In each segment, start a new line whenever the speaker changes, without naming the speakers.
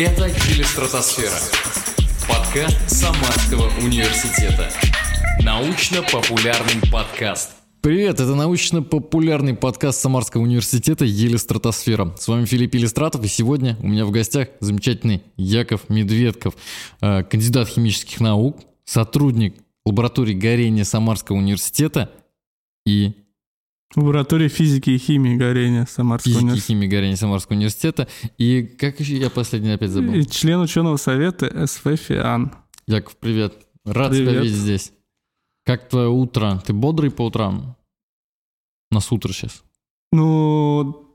Это «Телестратосфера». Подкаст Самарского университета. Научно-популярный подкаст.
Привет, это научно-популярный подкаст Самарского университета «Еле стратосфера». С вами Филипп Илистратов, и сегодня у меня в гостях замечательный Яков Медведков, э, кандидат химических наук, сотрудник лаборатории горения Самарского университета и
Лаборатория физики и химии горения Самарского
физики и
университета.
химии горения Самарского университета. И как еще я последний опять забыл?
И член ученого совета СФ ФИАН.
Яков, привет. Рад тебя
Привет.
видеть здесь. Как твое утро? Ты бодрый по утрам? У нас утро сейчас.
Ну,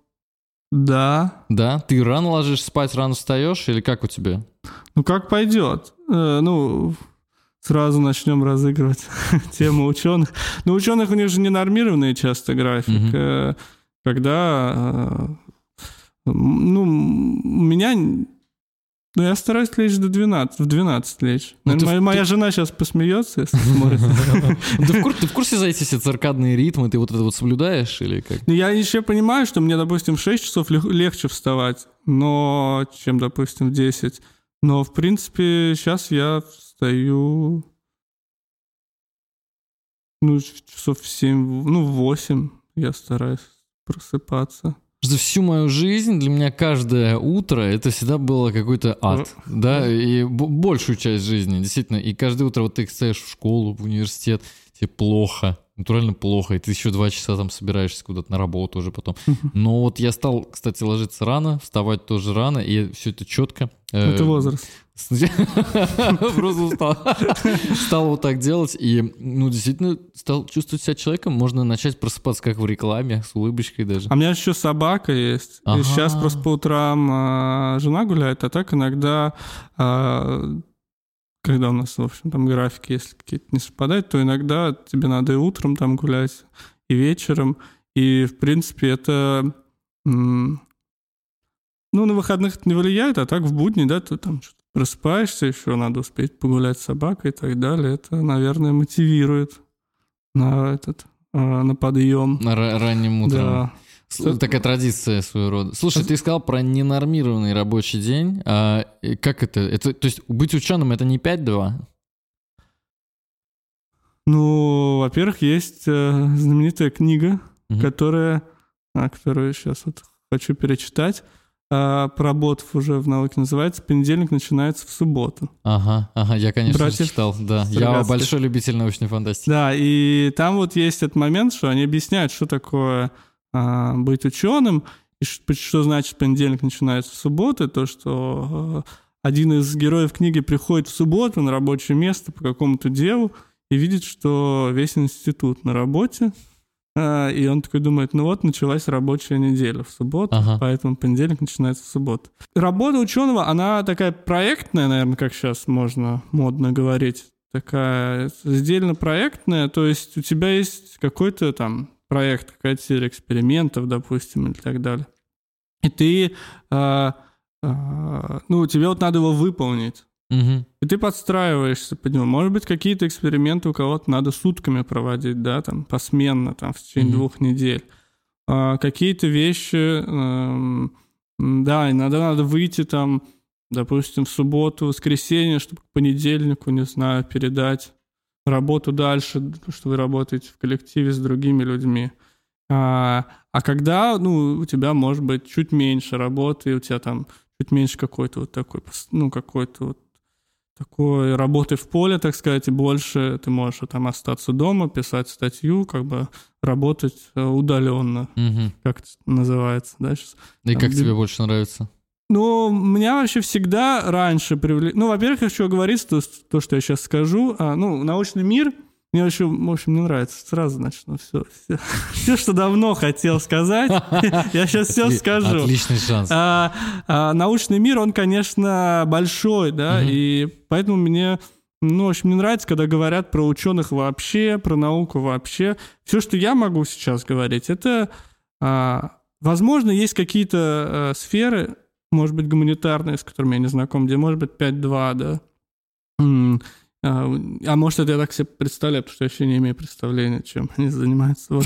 да.
Да? Ты рано ложишься спать, рано встаешь? Или как у тебя?
Ну, как пойдет. Э, ну, сразу начнем разыгрывать тему ученых. Но у ученых у них же ненормированный часто график. Э, Когда, э, ну, у меня... Ну, я стараюсь лечь до 12, в 12 лечь.
Ну, ты
Наверное, моя,
в-
моя жена сейчас посмеется, если смотрит.
Ты в, кур- ты в курсе за эти все циркадные ритмы? Ты вот это вот соблюдаешь или как?
Ну, Я еще понимаю, что мне, допустим, в 6 часов лег- легче вставать, но чем, допустим, в 10. Но, в принципе, сейчас я встаю ну, часов в 7, ну, в 8 я стараюсь просыпаться.
За всю мою жизнь для меня каждое утро это всегда было какой-то ад, да, и б- большую часть жизни, действительно. И каждое утро вот ты встаешь в школу, в университет, тебе плохо, натурально плохо, и ты еще два часа там собираешься куда-то на работу уже потом. Но вот я стал, кстати, ложиться рано, вставать тоже рано, и все это четко. э,
Это возраст.
Просто стал, стал вот так делать, и, ну, действительно, стал чувствовать себя человеком. Можно начать просыпаться, как в рекламе, с улыбочкой даже.
А у меня еще собака есть. И сейчас просто по утрам а, жена гуляет, а так иногда, а, когда у нас, в общем, там графики, если какие-то не совпадают, то иногда тебе надо и утром там гулять, и вечером. И, в принципе, это... Ну, на выходных это не влияет, а так в будни, да, ты там что-то просыпаешься, еще надо успеть погулять с собакой и так далее. Это, наверное, мотивирует на этот, а, на подъем.
На ра- ранним утром.
Да.
С- Такая традиция своего рода. Слушай, ты сказал про ненормированный рабочий день. А как это? это? То есть быть ученым это не 5-2?
Ну, во-первых, есть э, знаменитая книга,
Мгм.
которая, а, которую сейчас вот хочу перечитать, а, проработав уже в науке, называется «Понедельник начинается в субботу».
Ага, ага, я, конечно,
Братьев
читал, да. Я большой любитель научной фантастики.
Да, и там вот есть этот момент, что они объясняют, что такое а, быть ученым, и ш- что значит понедельник начинается в субботу, то, что э, один из героев книги приходит в субботу на рабочее место по какому-то делу и видит, что весь институт на работе, а, и он такой думает, ну вот началась рабочая неделя в субботу,
Ага.
поэтому понедельник начинается в субботу. Работа ученого, она такая проектная, наверное, как сейчас можно модно говорить, такая сдельно проектная, то есть у тебя есть какой-то там проект, какая-то серия экспериментов, допустим, или так далее. И ты, а, а, ну, тебе вот надо его выполнить.
Мгм.
И ты подстраиваешься под него. Может быть, какие-то эксперименты у кого-то надо сутками проводить, да, там, посменно, там, в течение
Мгм.
двух недель. А, какие-то вещи, м, да, иногда надо выйти там, допустим, в субботу, воскресенье, чтобы к понедельнику, не знаю, передать работу дальше, что вы работаете в коллективе с другими людьми. А, а когда, ну, у тебя может быть чуть меньше работы, у тебя там чуть меньше какой-то вот такой, ну, какой-то вот такой работы в поле, так сказать, и больше ты можешь там остаться дома, писать статью, как бы работать э, удаленно,
Мгм.
как это называется, да, сейчас.
И
Там
как тебе больше нравится?
Ну, меня вообще всегда раньше привлекли... Ну, во-первых, я хочу говорить то, то, что я сейчас скажу. А, ну, научный мир мне вообще, в общем, не нравится. Сразу начну все. Все, что давно хотел сказать, я сейчас все скажу.
Отличный шанс.
А, а, научный мир, он, конечно, большой, да,
Мгм.
и поэтому мне, ну, в общем, не нравится, когда говорят про ученых вообще, про науку вообще. Все, что я могу сейчас говорить, это, а, возможно, есть какие-то а, сферы, может быть, гуманитарные, с которыми я не знаком, где может быть 5-2, да, А, а может, это я так себе представляю, потому что я вообще не имею представления, чем они занимаются.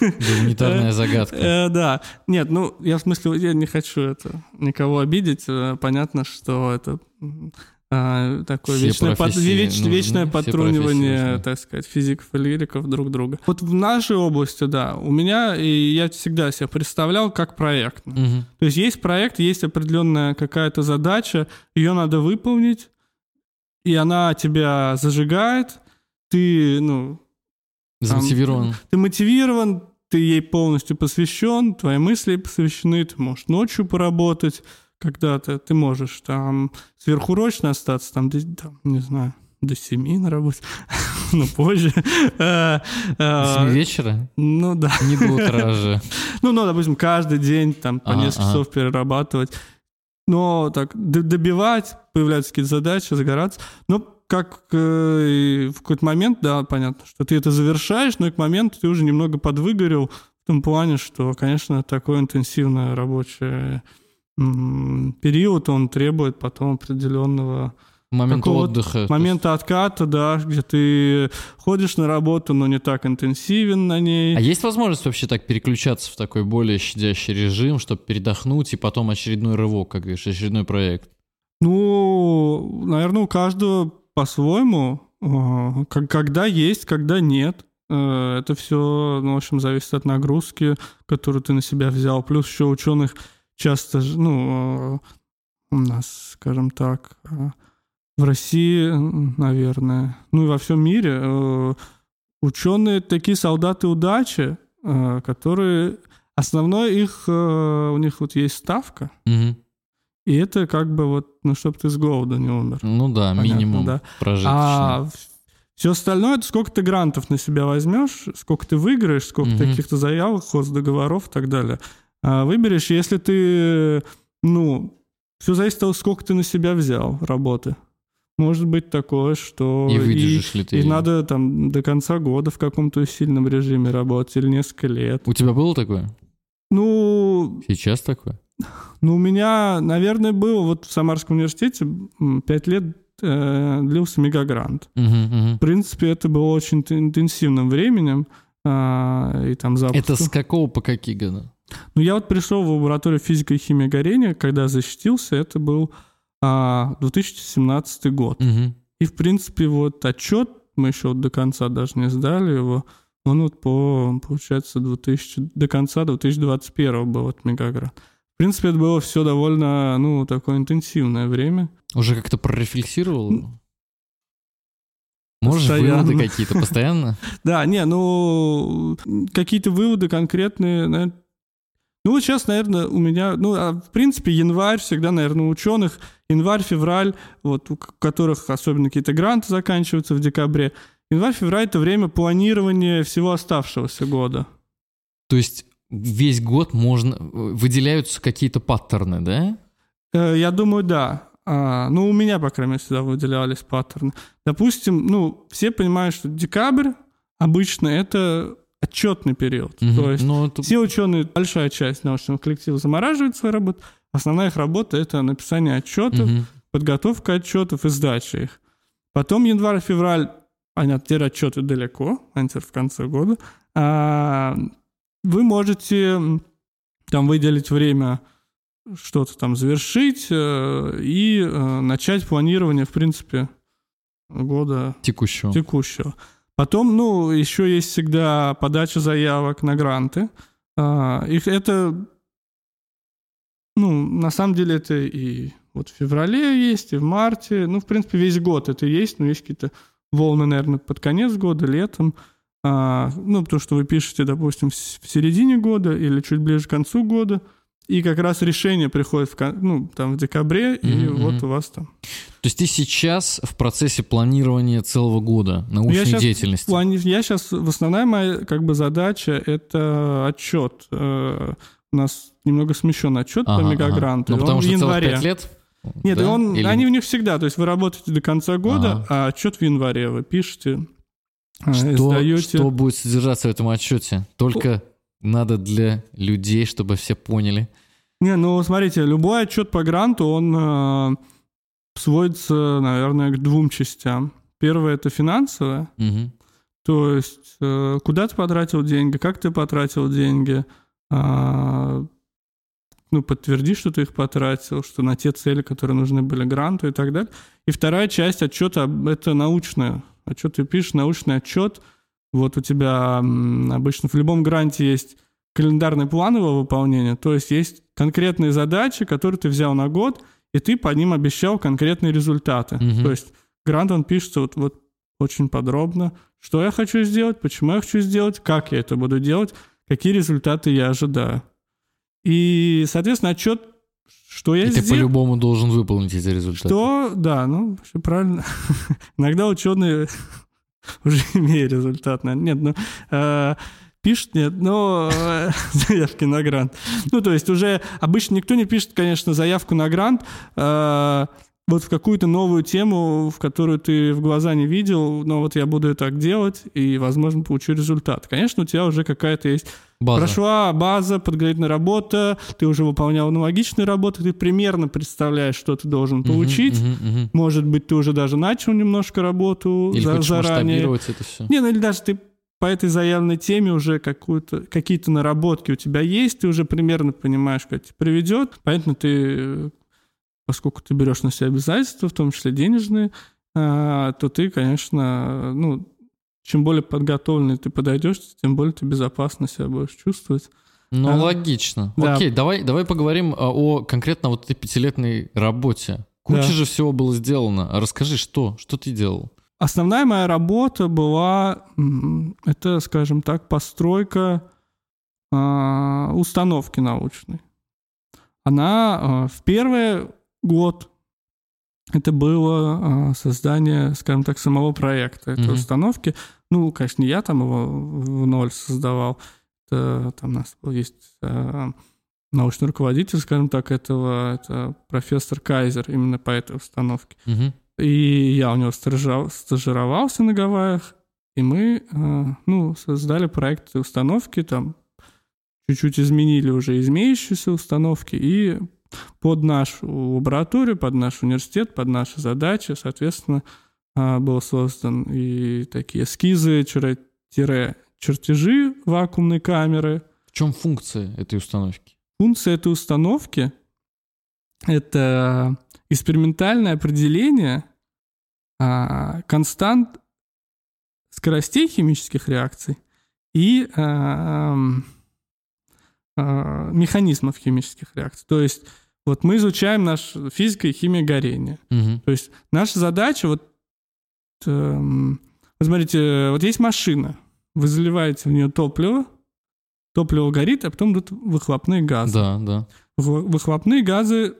Гуманитарная загадка.
Э, Да. Нет, ну, я в смысле, я не хочу это никого обидеть. Э, Понятно, что это а, такое
Все
вечное, под- веч-
нужны,
вечное подтрунивание,
нужны.
так сказать, физиков и лириков друг друга. Вот в нашей области, да, у меня, и я всегда себя представлял как проект.
Мгм.
То есть есть проект, есть определенная какая-то задача, ее надо выполнить, и она тебя зажигает, ты, ну,
Замотивирован.
ты мотивирован, ты ей полностью посвящен, твои мысли посвящены, ты можешь ночью поработать когда-то, ты можешь там сверхурочно остаться, там, до- там, не знаю, до семи на работе, но позже. Э, э,
С семи вечера?
Ну да.
Не до утра же.
Ну, ну, допустим, каждый день там по
Ага,
несколько
ага.
часов перерабатывать. Но так добивать, появляются какие-то задачи, загораться. Но как э, в какой-то момент, да, понятно, что ты это завершаешь, но и к моменту ты уже немного подвыгорел в том плане, что, конечно, такой интенсивный рабочий м, период, он требует потом определенного
Момент отдыха. то есть
момента отката, да, где ты ходишь на работу, но не так интенсивен на ней.
А есть возможность вообще так переключаться в такой более щадящий режим, чтобы передохнуть и потом очередной рывок, как говоришь, очередной проект?
Ну, наверное, у каждого по-своему. Как- Когда есть, когда нет. Э, Это все, ну, в общем, зависит от нагрузки, которую ты на себя взял. Плюс еще ученых часто, ну, э, у нас, скажем так, э, в России, наверное, ну и во всем мире э, ученые такие солдаты удачи, которые основной их, у них вот есть ставка,
Мгм.
и это как бы вот, ну, чтобы ты с голода не умер.
Ну да,
Понятно,
минимум
да.
прожиточный.
А все остальное, это сколько ты грантов на себя возьмешь, сколько ты выиграешь, сколько
Мгм.
таких-то заявок, хоздоговоров и так далее. А выберешь, если ты, ну, все зависит от того, сколько ты на себя взял работы. Может быть такое, что
И выдержишь ли ты
и надо там до конца года в каком-то сильном режиме работать или несколько лет.
У тебя было такое?
Ну,
Сейчас такое?
Ну, у меня, наверное, было вот в Самарском университете пять лет э, длился мегагрант.
Мгм, мгм.
В принципе, это было очень интенсивным временем. а, и там запуск.
Это с какого по какие года?
Ну, я вот пришел в лабораторию физика и химии горения, когда защитился, это был а, 2017 год.
Мгм.
И, в принципе, вот отчет, мы еще вот до конца даже не сдали его, он вот по, получается, 2000, до конца 2021 был вот мегагрант. В принципе, это было все довольно, ну, такое интенсивное время.
Уже как-то прорефлексировал? Можешь
Постоянно.
выводы какие-то постоянно?
Да, не, ну, какие-то выводы конкретные, ну, вот сейчас, наверное, у меня, ну, а, в принципе, январь всегда, наверное, у ученых, январь, февраль, вот у которых особенно какие-то гранты заканчиваются в декабре, январь, февраль — это время планирования всего оставшегося года.
То есть весь год можно... Выделяются какие-то паттерны, да?
Э, Я думаю, да. А, ну, у меня, по крайней мере, всегда выделялись паттерны. Допустим, ну, все понимают, что декабрь обычно это отчетный период.
Мгм.
То есть
Ну, это-
все ученые, большая часть научного коллектива замораживает свою работу. Основная их работа — это написание отчетов,
Мгм.
подготовка отчетов и сдача их. Потом январь-февраль, они теперь отчеты далеко, они теперь в конце года. А, вы можете там выделить время что-то там завершить э, и э, начать планирование, в принципе, года
Текущего.
текущего. Потом, ну, еще есть всегда подача заявок на гранты. А, Их это, ну, на самом деле это и вот в феврале есть, и в марте. Ну, в принципе, весь год это есть, но есть какие-то волны, наверное, под конец года, летом. А, ну, потому что вы пишете, допустим, в середине года или чуть ближе к концу года, и как раз решение приходит в, ну, там, в декабре, и
Мгм,
вот у вас там
То есть ты сейчас в процессе планирования целого года научной
Ну, я щас
деятельности.
В плане- я сейчас, основная моя как бы задача — это отчет. Э, У нас немного смещен отчет
Ага,
по
ага.
мегагранту.
Ну,
и
потому что целых
январе.
пять лет?
Нет,
да?
он,
Или-
они у них всегда. То есть вы работаете до конца года,
Ага.
а отчет в январе вы пишете, э,
Что,
издаете.
что будет содержаться в этом отчете? Только надо для людей, чтобы все поняли.
Не, ну смотрите, любой отчет по гранту, он э, сводится, наверное, к двум частям. Первое — это финансовое,
Мгм.
то есть э, куда ты потратил деньги, как ты потратил деньги, а, ну, подтверди, что ты их потратил, что на те цели, которые нужны были гранту и так далее. И вторая часть отчета — это научная. Отчет ты пишешь, научный отчет. Вот у тебя обычно в любом гранте есть календарный план его выполнения, то есть есть конкретные задачи, которые ты взял на год, и ты по ним обещал конкретные результаты.
Мгм.
То есть грант, он пишется вот, вот очень подробно, что я хочу сделать, почему я хочу сделать, как я это буду делать, какие результаты я ожидаю. И, соответственно, отчет, что я
И ты
сделал,
по-любому должен выполнить эти результаты.
что, да, ну, всё правильно. Иногда ученые уже имеют результат. наверное. Нет, ну, э, пишут, нет, но э, заявки на грант. Ну, то есть уже обычно никто не пишет, конечно, заявку на грант, э, вот в какую-то новую тему, в которую ты в глаза не видел, но вот я буду так делать, и, возможно, получу результат. Конечно, у тебя уже какая-то есть
База.
Прошла база, подготовительная работа, ты уже выполнял аналогичные работы, ты примерно представляешь, что ты должен получить.
мгм, мгм.
Может быть, ты уже даже начал немножко работу
Или
за- заранее.
это все.
Не, ну или даже ты по этой заявленной теме уже какую-то, какие-то наработки у тебя есть, ты уже примерно понимаешь, как это приведет. Понятно, ты, э, поскольку ты берешь на себя обязательства, в том числе денежные, а, то ты, конечно, ну, чем более подготовленный ты подойдешь, тем более ты безопасно себя будешь чувствовать.
Ну,
А,
логично.
да.
Окей, давай, давай поговорим а, о конкретно вот этой пятилетней работе. Куча
Да.
же всего было сделано. Расскажи, что? Что ты делал?
Основная моя работа была, это, скажем так, постройка а, установки научной. Она а, в первый год это было а, создание, скажем так, самого проекта этой
Мгм.
установки. Ну, конечно, не я там его в ноль создавал. Это, там у нас был есть а, научный руководитель, скажем так, этого, это профессор Кайзер именно по этой установке.
Мгм.
И я у него стажировался на Гавайях, и мы, э, ну, создали проект установки, там чуть-чуть изменили уже имеющиеся установки, и под нашу лабораторию, под наш университет, под наши задачи, соответственно, а, был создан и такие эскизы, чертежи вакуумной камеры.
В чем функция этой установки?
Функция этой установки — это экспериментальное определение а, констант скоростей химических реакций и а, механизмов химических реакций. То есть вот мы изучаем наш физика и химия горения.
Мгм.
То есть наша задача вот, эм, вот смотрите, вот есть машина, вы заливаете в нее топливо, топливо горит, а потом идут выхлопные газы.
Да, да.
Вы- Выхлопные газы,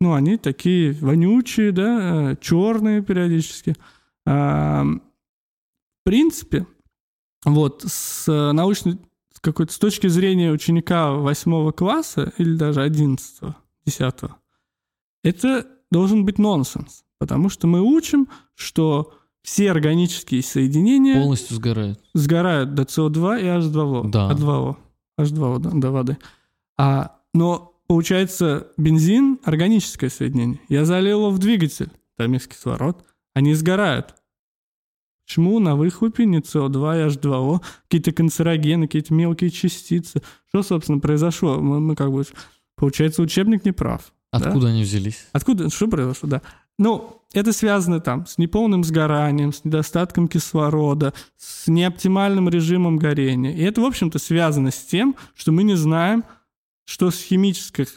ну, они такие вонючие, да, черные периодически. А, В принципе, вот с научной, с какой-то, с точки зрения ученика восьмого класса или даже одиннадцатого, десятого, это должен быть нонсенс, потому что мы учим, что все органические соединения
Полностью сгорает.
сгорают до СО2 и H2O.
Да.
H2O. H2O, да, до воды. А, но получается бензин – органическое соединение. Я залил его в двигатель, там есть кислород, они сгорают. Почему на выхлопе не СО2 и H2O, какие-то канцерогены, какие-то мелкие частицы? Что, собственно, произошло? Мы, мы как бы... Получается, учебник не прав. да?
Откуда они взялись?
Откуда? Что произошло? Да. Ну, это связано там с неполным сгоранием, с недостатком кислорода, с неоптимальным режимом горения. И это, в общем-то, связано с тем, что мы не знаем, что с химических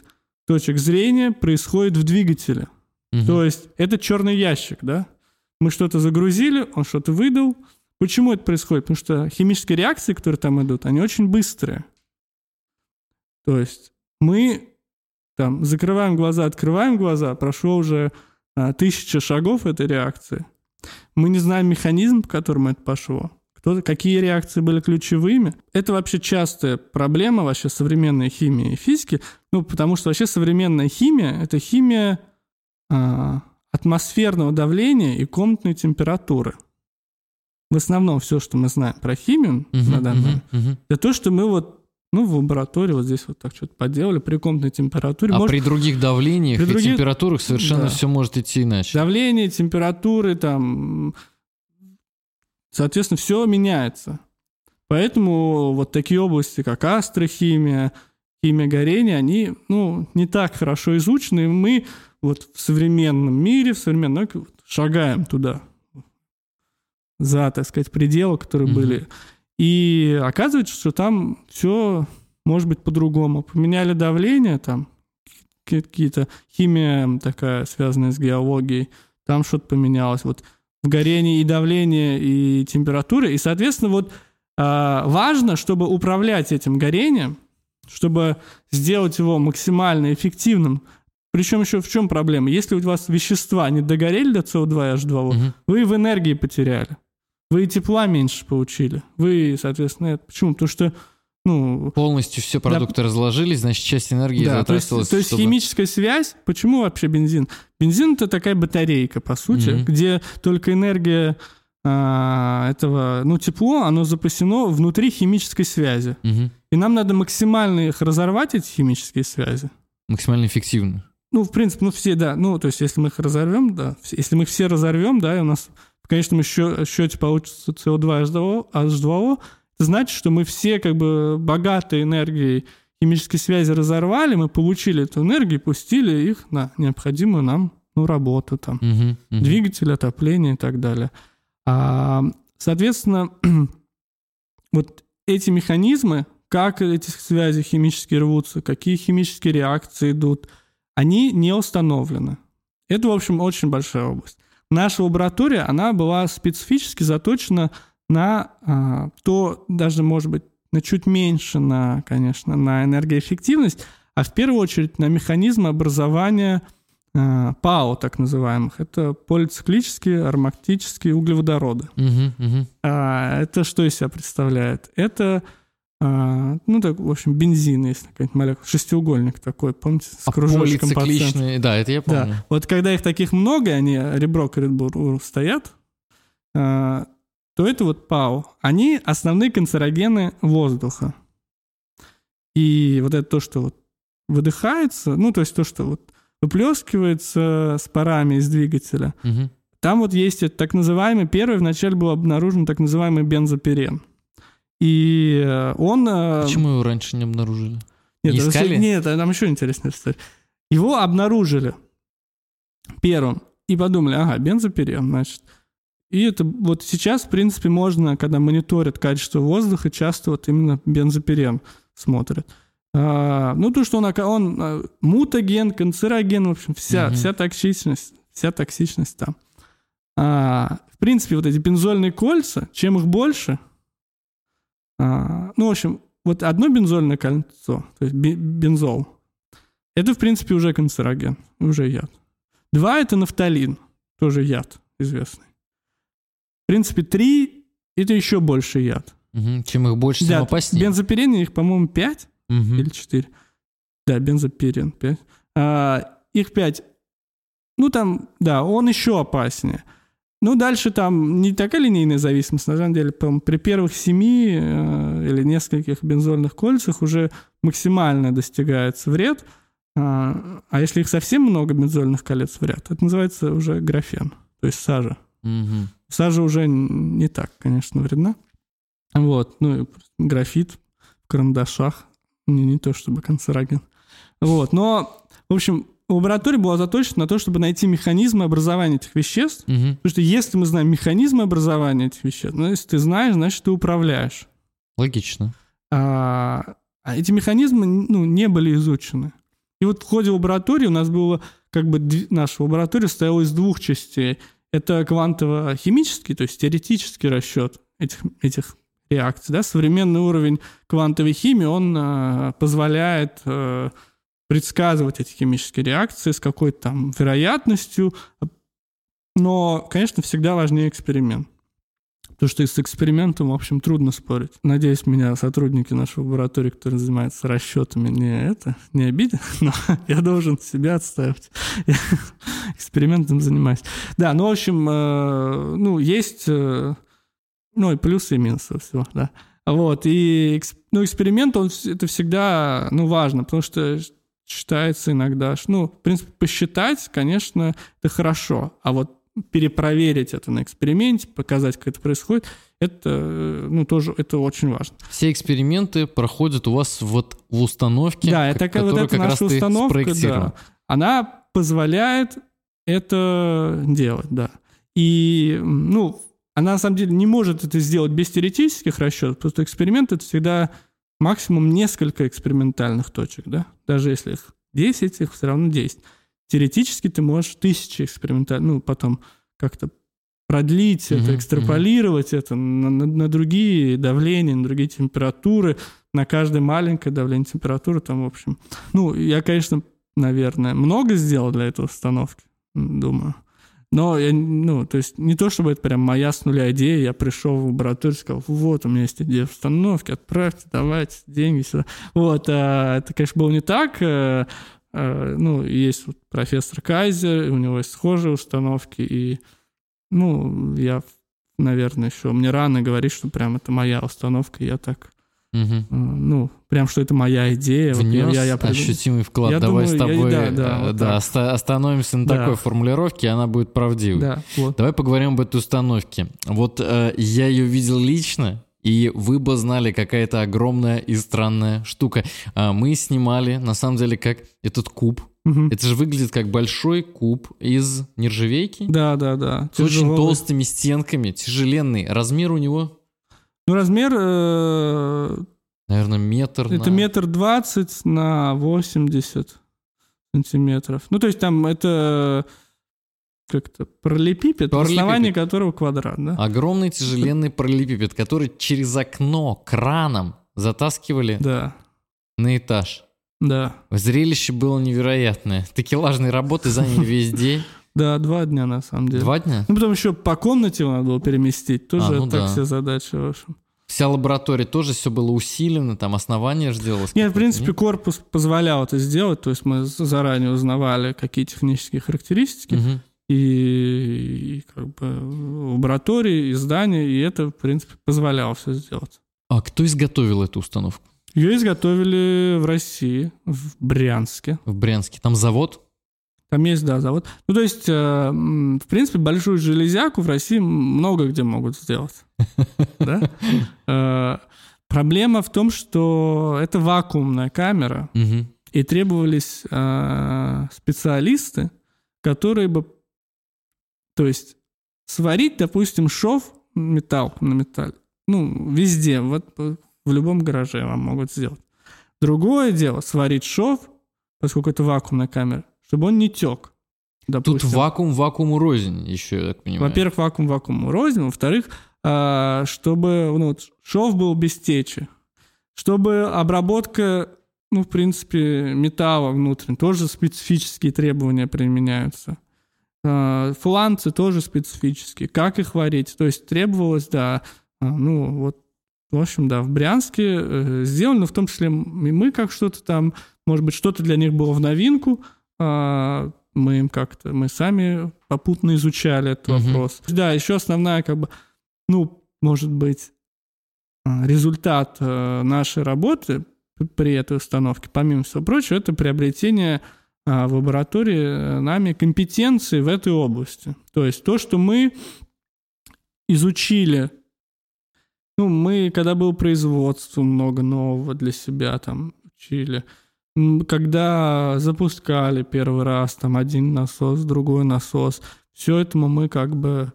точек зрения происходит в двигателе.
Мгм.
То есть это черный ящик, да? Мы что-то загрузили, он что-то выдал. Почему это происходит? Потому что химические реакции, которые там идут, они очень быстрые. То есть мы там закрываем глаза, открываем глаза, прошло уже а, тысяча шагов этой реакции. Мы не знаем механизм, по которому это пошло. Кто, какие реакции были ключевыми. Это вообще частая проблема вообще современной химии и физики. Ну, потому что вообще современная химия — это химия а, атмосферного давления и комнатной температуры. В основном все, что мы знаем про химию
Мгм,
на данный момент,
мгм.
это то, что мы вот Ну, в лаборатории вот здесь вот так что-то поделали при комнатной температуре.
А
Может,
при других давлениях
При
и
других-
температурах совершенно
Да.
все может идти иначе.
давление, температуры, там, соответственно, все меняется. Поэтому вот такие области, как астрохимия, химия горения, они, ну, не так хорошо изучены, и мы вот в современном мире, в современной науке вот шагаем туда, за, так сказать, пределы, которые
Мгм.
были. И оказывается, что там все может быть по-другому. Поменяли давление, там какие-то химия такая, связанная с геологией, там что-то поменялось. Вот в горении и давление, и температура. И, соответственно, вот а, важно, чтобы управлять этим горением, чтобы сделать его максимально эффективным. Причем еще в чем проблема? Если у вас вещества не догорели до СО2 и H2O,
Мгм.
вы в энергии потеряли. Вы и тепла меньше получили. Вы, соответственно, это... Почему? Потому что, ну,
Полностью все продукты разложились, значит, часть энергии
да, то есть,
затратилась.
то есть
чтобы-
химическая связь. Почему вообще бензин? Бензин это такая батарейка, по сути,
Мгм.
где только энергия а, этого, ну, тепло, оно запасено внутри химической связи.
Мгм.
И нам надо максимально их разорвать, эти химические связи.
Максимально эффективно.
Ну, в принципе, ну, все, да. Ну, то есть, если мы их разорвем, да. Если мы их все разорвем, да, и у нас в конечном счё- счете получится CO2 H2O, H2O, это значит, что мы все как бы богатые энергией химической связи разорвали, мы получили эту энергию пустили их на необходимую нам ну, работу там.
Мгм. Мгм.
Двигатель, отопление и так далее. А, соответственно, вот эти механизмы, как эти связи химически рвутся, какие химические реакции идут, они не установлены. Это, в общем, очень большая область. Наша лаборатория, она была специфически заточена на а, то, даже, может быть, на чуть меньше, на, конечно, на энергоэффективность, а в первую очередь на механизмы образования а, ПАО, так называемых. Это полициклические ароматические углеводороды.
Мгм. Мгм.
А, это что из себя представляет? Это, а, ну, так, в общем, бензин, если какая-нибудь молекула, шестиугольник такой, помните, с
А
кружочком по центру.
да, это я помню.
Да. Вот когда их таких много, они ребро к ребру стоят, а, то это вот ПАО. Они основные канцерогены воздуха. И вот это то, что вот выдыхается, ну, то есть то, что вот выплескивается с парами из двигателя,
Мгм.
там вот есть так называемый, первый вначале был обнаружен так называемый бензопирен. И э, он... э,
Почему его раньше не обнаружили?
нет,
Не искали?
Нет, там еще интересная история. Его обнаружили первым и подумали, ага, бензопирен, значит. И это вот сейчас, в принципе, можно, когда мониторят качество воздуха, часто вот именно бензопирен смотрят. А, ну, то, что он, он а, мутаген, канцероген, в общем, вся,
Мгм.
вся токсичность, вся токсичность там. А, в принципе, вот эти бензольные кольца, чем их больше, а, ну, в общем, вот одно бензольное кольцо, то есть бе- бензол, это, в принципе, уже канцероген, уже яд. Два — это нафталин, тоже яд известный. В принципе, три — это еще больше яд.
Мгм. Чем их больше, тем
Да,
опаснее.
бензопирен, их, по-моему, пять
Мгм.
или четыре. Да, бензопирен пять. А, их пять. Ну, там, да, он еще опаснее. Ну, дальше там не такая линейная зависимость. На самом деле, при первых семи э, или нескольких бензольных кольцах уже максимально достигается вред. А, а если их совсем много бензольных колец вред, это называется уже графен, то есть сажа.
Мгм.
Сажа уже не так, конечно, вредна. Вот, ну и графит в карандашах, не, не то чтобы канцероген. Вот, но, в общем, лаборатория была заточена на то, чтобы найти механизмы образования этих веществ,
Мгм.
потому что если мы знаем механизмы образования этих веществ, ну, если ты знаешь, значит, ты управляешь.
Логично.
А, а эти механизмы ну, не были изучены. И вот в ходе лаборатории у нас было, как бы, наша лаборатория состояла из двух частей. Это квантово-химический, то есть теоретический расчет этих, этих реакций. Да? Современный уровень квантовой химии, он а, позволяет а, предсказывать эти химические реакции с какой-то там вероятностью. Но, конечно, всегда важнее эксперимент. Потому что с экспериментом, в общем, трудно спорить. Надеюсь, меня сотрудники нашей лаборатории, которые занимаются расчетами, не это, не обидят, но я должен себя отставить. Экспериментом занимаюсь. Да, ну, в общем, э, ну, есть, э, ну, и плюсы, и минусы всего, да. Вот, и ну, эксперимент, он, это всегда, ну, важно, потому что считается иногда, ну, в принципе, посчитать, конечно, это хорошо, а вот перепроверить это на эксперименте, показать, как это происходит, это, ну, тоже, это очень важно.
Все эксперименты проходят у вас вот в установке,
да, это,
которую
вот эта
как
наша
раз
установка, да, она позволяет это делать, да. И, ну, она на самом деле не может это сделать без теоретических расчетов, потому что эксперимент это всегда максимум несколько экспериментальных точек, да. Даже если их 10, их все равно 10. Теоретически ты можешь тысячи экспериментальных, ну, потом как-то продлить это, экстраполировать это на, на- на другие давления, на другие температуры, на каждое маленькое давление температуры, там, в общем. Ну, я, конечно, наверное, много сделал для этой установки, думаю. Но, я, ну, то есть не то, чтобы это прям моя с нуля идея, я пришел в лабораторию и сказал, вот, у меня есть идея установки, отправьте, давайте, деньги сюда. Вот, а, это, конечно, было не так. э, э, ну, есть вот профессор Кайзер, у него есть схожие установки, и, ну, я, наверное, еще, мне рано говорить, что прям это моя установка, я так, Э, ну, прям, что это моя идея. вот я-
Внес
я, я придум-
ощутимый вклад.
Я
Давай
думаю,
с
я-
тобой
да, да,
э,
вот
да, оста- остановимся на
Да.
такой формулировке, она будет правдивой.
Да, вот.
Давай поговорим об этой установке. Вот э, я ее видел лично, и вы бы знали, какая это огромная и странная штука. А, мы снимали, на самом деле, как этот куб.
Мгм.
Это же выглядит как большой куб из нержавейки.
Да, да, да.
С очень
Тяжелый.
толстыми стенками, тяжеленный. Размер у него,
Ну, размер э,
наверное, метр.
это
на-
метр двадцать на 80 сантиметров. Ну, то есть там это как-то Параллелепипед. основании которого квадрат, да?
Огромный тяжеленный параллелепипед, который через окно краном затаскивали
Да,
на этаж.
да.
Зрелище было невероятное. Такелажные работы заняли весь день.
Да, два дня на самом деле.
Два дня?
Ну, потом еще по комнате его надо было переместить. Тоже
А, ну
так
да.
все задачи, в общем.
Вся лаборатория тоже все было усилено, там основание же делалось.
Нет, в принципе, корпус позволял это сделать. То есть мы заранее узнавали, какие технические характеристики.
Мгм.
и, и как бы лаборатории, и здания, и это, в принципе, позволяло все сделать.
А кто изготовил эту установку
Ее изготовили в России, в Брянске.
в Брянске? Там завод?
Там есть, да, завод. Ну, то есть, э, в принципе, большую железяку в России много где могут сделать. Да? Э, Проблема в том, что это вакуумная камера, и требовались э, специалисты, которые бы, то есть, сварить, допустим, шов металл на металле, ну, везде, вот э, в любом гараже вам могут сделать. Другое дело сварить шов, поскольку это вакуумная камера, чтобы он не тек.
Тут
Допустим.
вакуум вакууму рознь еще, я так понимаю.
Во-первых, вакуум вакуум рознь. Во-вторых, а, чтобы ну, вот шов был без течи. Чтобы обработка, ну, в принципе, металла внутреннего, тоже специфические требования применяются. А, Фланцы тоже специфические. Как их варить? То есть требовалось, да, а, ну, вот, в общем, да, в Брянске э, сделано, в том числе и мы как что-то там, может быть, что-то для них было в новинку, мы им как-то, мы сами попутно изучали этот
Мгм.
вопрос. Да, еще основная, как бы, ну, может быть, а, результат э, нашей работы при этой установке, помимо всего прочего, это приобретение а, в лаборатории э, нами компетенции в этой области. То есть то, что мы изучили, ну, мы, когда было производство много нового для себя там учили, когда запускали первый раз там один насос, другой насос, все этому мы как бы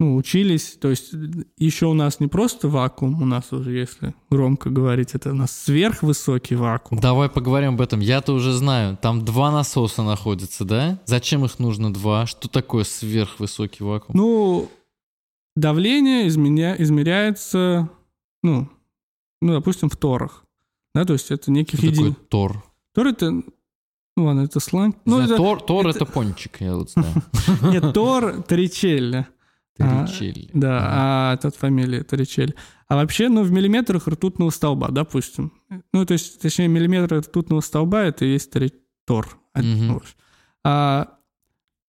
ну, учились, то есть еще у нас не просто вакуум, у нас уже, если громко говорить, это у нас сверхвысокий вакуум.
Давай поговорим об этом. Я-то уже знаю. Там два насоса находятся, да? Зачем их нужно два? Что такое сверхвысокий вакуум?
Ну, давление изменя... измеряется, ну, ну, допустим, в торах. Да, то есть это неких
Что такое
единиц.
Тор?
Тор это, ну ладно, это сленг. Ну, это,
Тор, Тор
это-
это... пончик, я вот знаю.
нет, Тор Торричелли. А,
Торричелли.
Да, а этот фамилия Торричелли. А вообще, ну, в миллиметрах ртутного столба, допустим. Ну, то есть, точнее, миллиметр ртутного столба это и есть Тор. Вот. А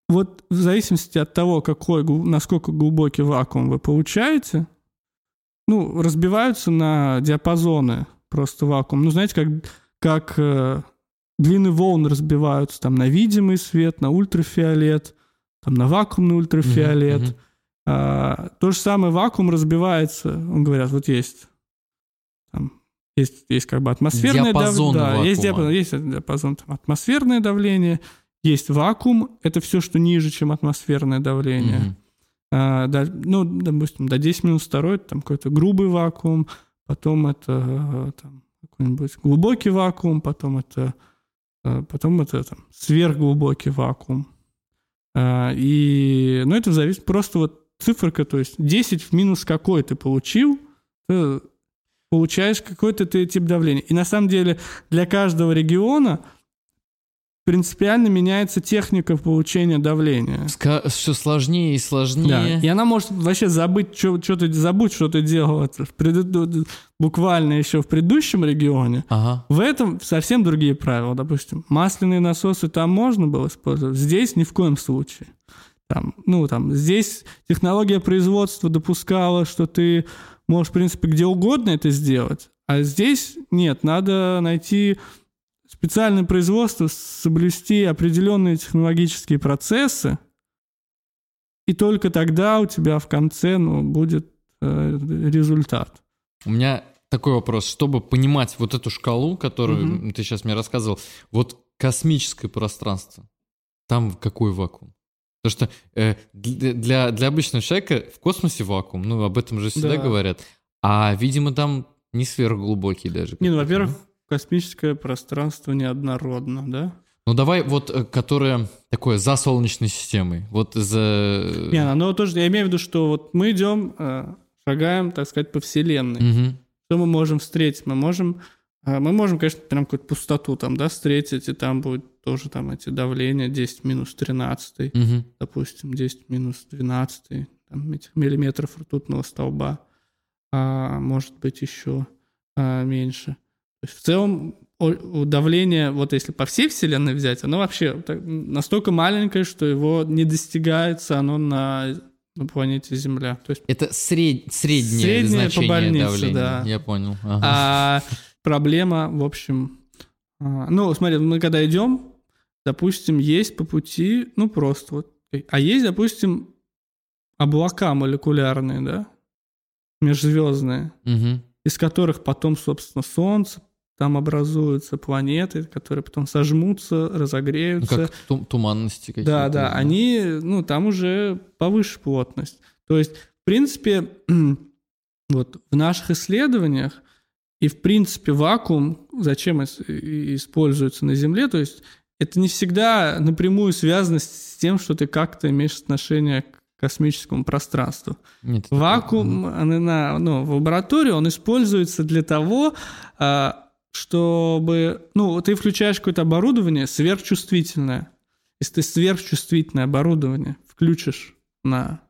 вот в зависимости от того, какой, насколько глубокий вакуум вы получаете, ну, разбиваются на диапазоны просто вакуум. Ну, знаете, как, как э, длины волн разбиваются там на видимый свет, на ультрафиолет, там на вакуумный ультрафиолет. Mm-hmm. А, то же самое вакуум разбивается, говорят, вот есть там, есть, есть как бы атмосферное давление. Да, есть диапазон, есть диапазон там, атмосферное давление, есть вакуум, это все, что ниже, чем атмосферное давление. Mm-hmm. А, да, ну, допустим, до 10 минус 2 это там какой-то грубый вакуум, потом это там, какой-нибудь глубокий вакуум, потом это, потом это там, сверхглубокий вакуум. А, и, ну, это зависит просто вот циферка, то есть 10 в минус какой ты получил, ты получаешь какой-то ты тип давления. И на самом деле для каждого региона принципиально меняется техника получения давления.
Ска- все сложнее и сложнее. Да.
И она может вообще забыть, что, ты забудь, что ты делал в пред... буквально еще в предыдущем регионе.
Ага.
В этом совсем другие правила. Допустим, масляные насосы там можно было использовать, здесь ни в коем случае. Там, ну, там, здесь технология производства допускала, что ты можешь, в принципе, где угодно это сделать, а здесь нет, надо найти специальное производство, соблюсти определенные технологические процессы, и только тогда у тебя в конце ну, будет э, результат.
У меня такой вопрос, чтобы понимать вот эту шкалу, которую угу. ты сейчас мне рассказывал, вот космическое пространство, там какой вакуум? Потому что э, для, для обычного человека в космосе вакуум, ну, об этом же всегда да. говорят. А, видимо, там не сверхглубокий даже.
Не, ну, во-первых, космическое пространство неоднородно, да?
Ну, давай вот, э, которое такое за Солнечной системой. Вот за...
Не, оно тоже, я имею в виду, что вот мы идем, э, шагаем, так сказать, по Вселенной.
Угу.
Что мы можем встретить? Мы можем мы можем, конечно, прям какую-то пустоту там, да, встретить, и там будет тоже там эти давления 10 минус 13,
угу.
допустим, 10 минус 12 там, этих миллиметров ртутного столба, а может быть еще а, меньше. В целом давление, вот если по всей Вселенной взять, оно вообще настолько маленькое, что его не достигается оно на, на планете Земля. То есть
это сред... среднее, среднее значение по больнице, давления. Да. Я понял.
Ага. А проблема, в общем... А, ну, смотри, мы когда идем, допустим, есть по пути, ну, просто вот. А есть, допустим, облака молекулярные, да, межзвездные,
угу.
из которых потом, собственно, Солнце, там образуются планеты, которые потом сожмутся, разогреются.
Ну, как тум- туманности какие-то.
Да, да, они, ну, там уже повыше плотность. То есть, в принципе, вот в наших исследованиях и, в принципе, вакуум зачем используется на Земле? То есть это не всегда напрямую связано с тем, что ты как-то имеешь отношение к космическому пространству. Нет, Вакуум на, ну, в лаборатории он используется для того, а, чтобы... Ну, ты включаешь какое-то оборудование сверхчувствительное. Если ты сверхчувствительное оборудование включишь на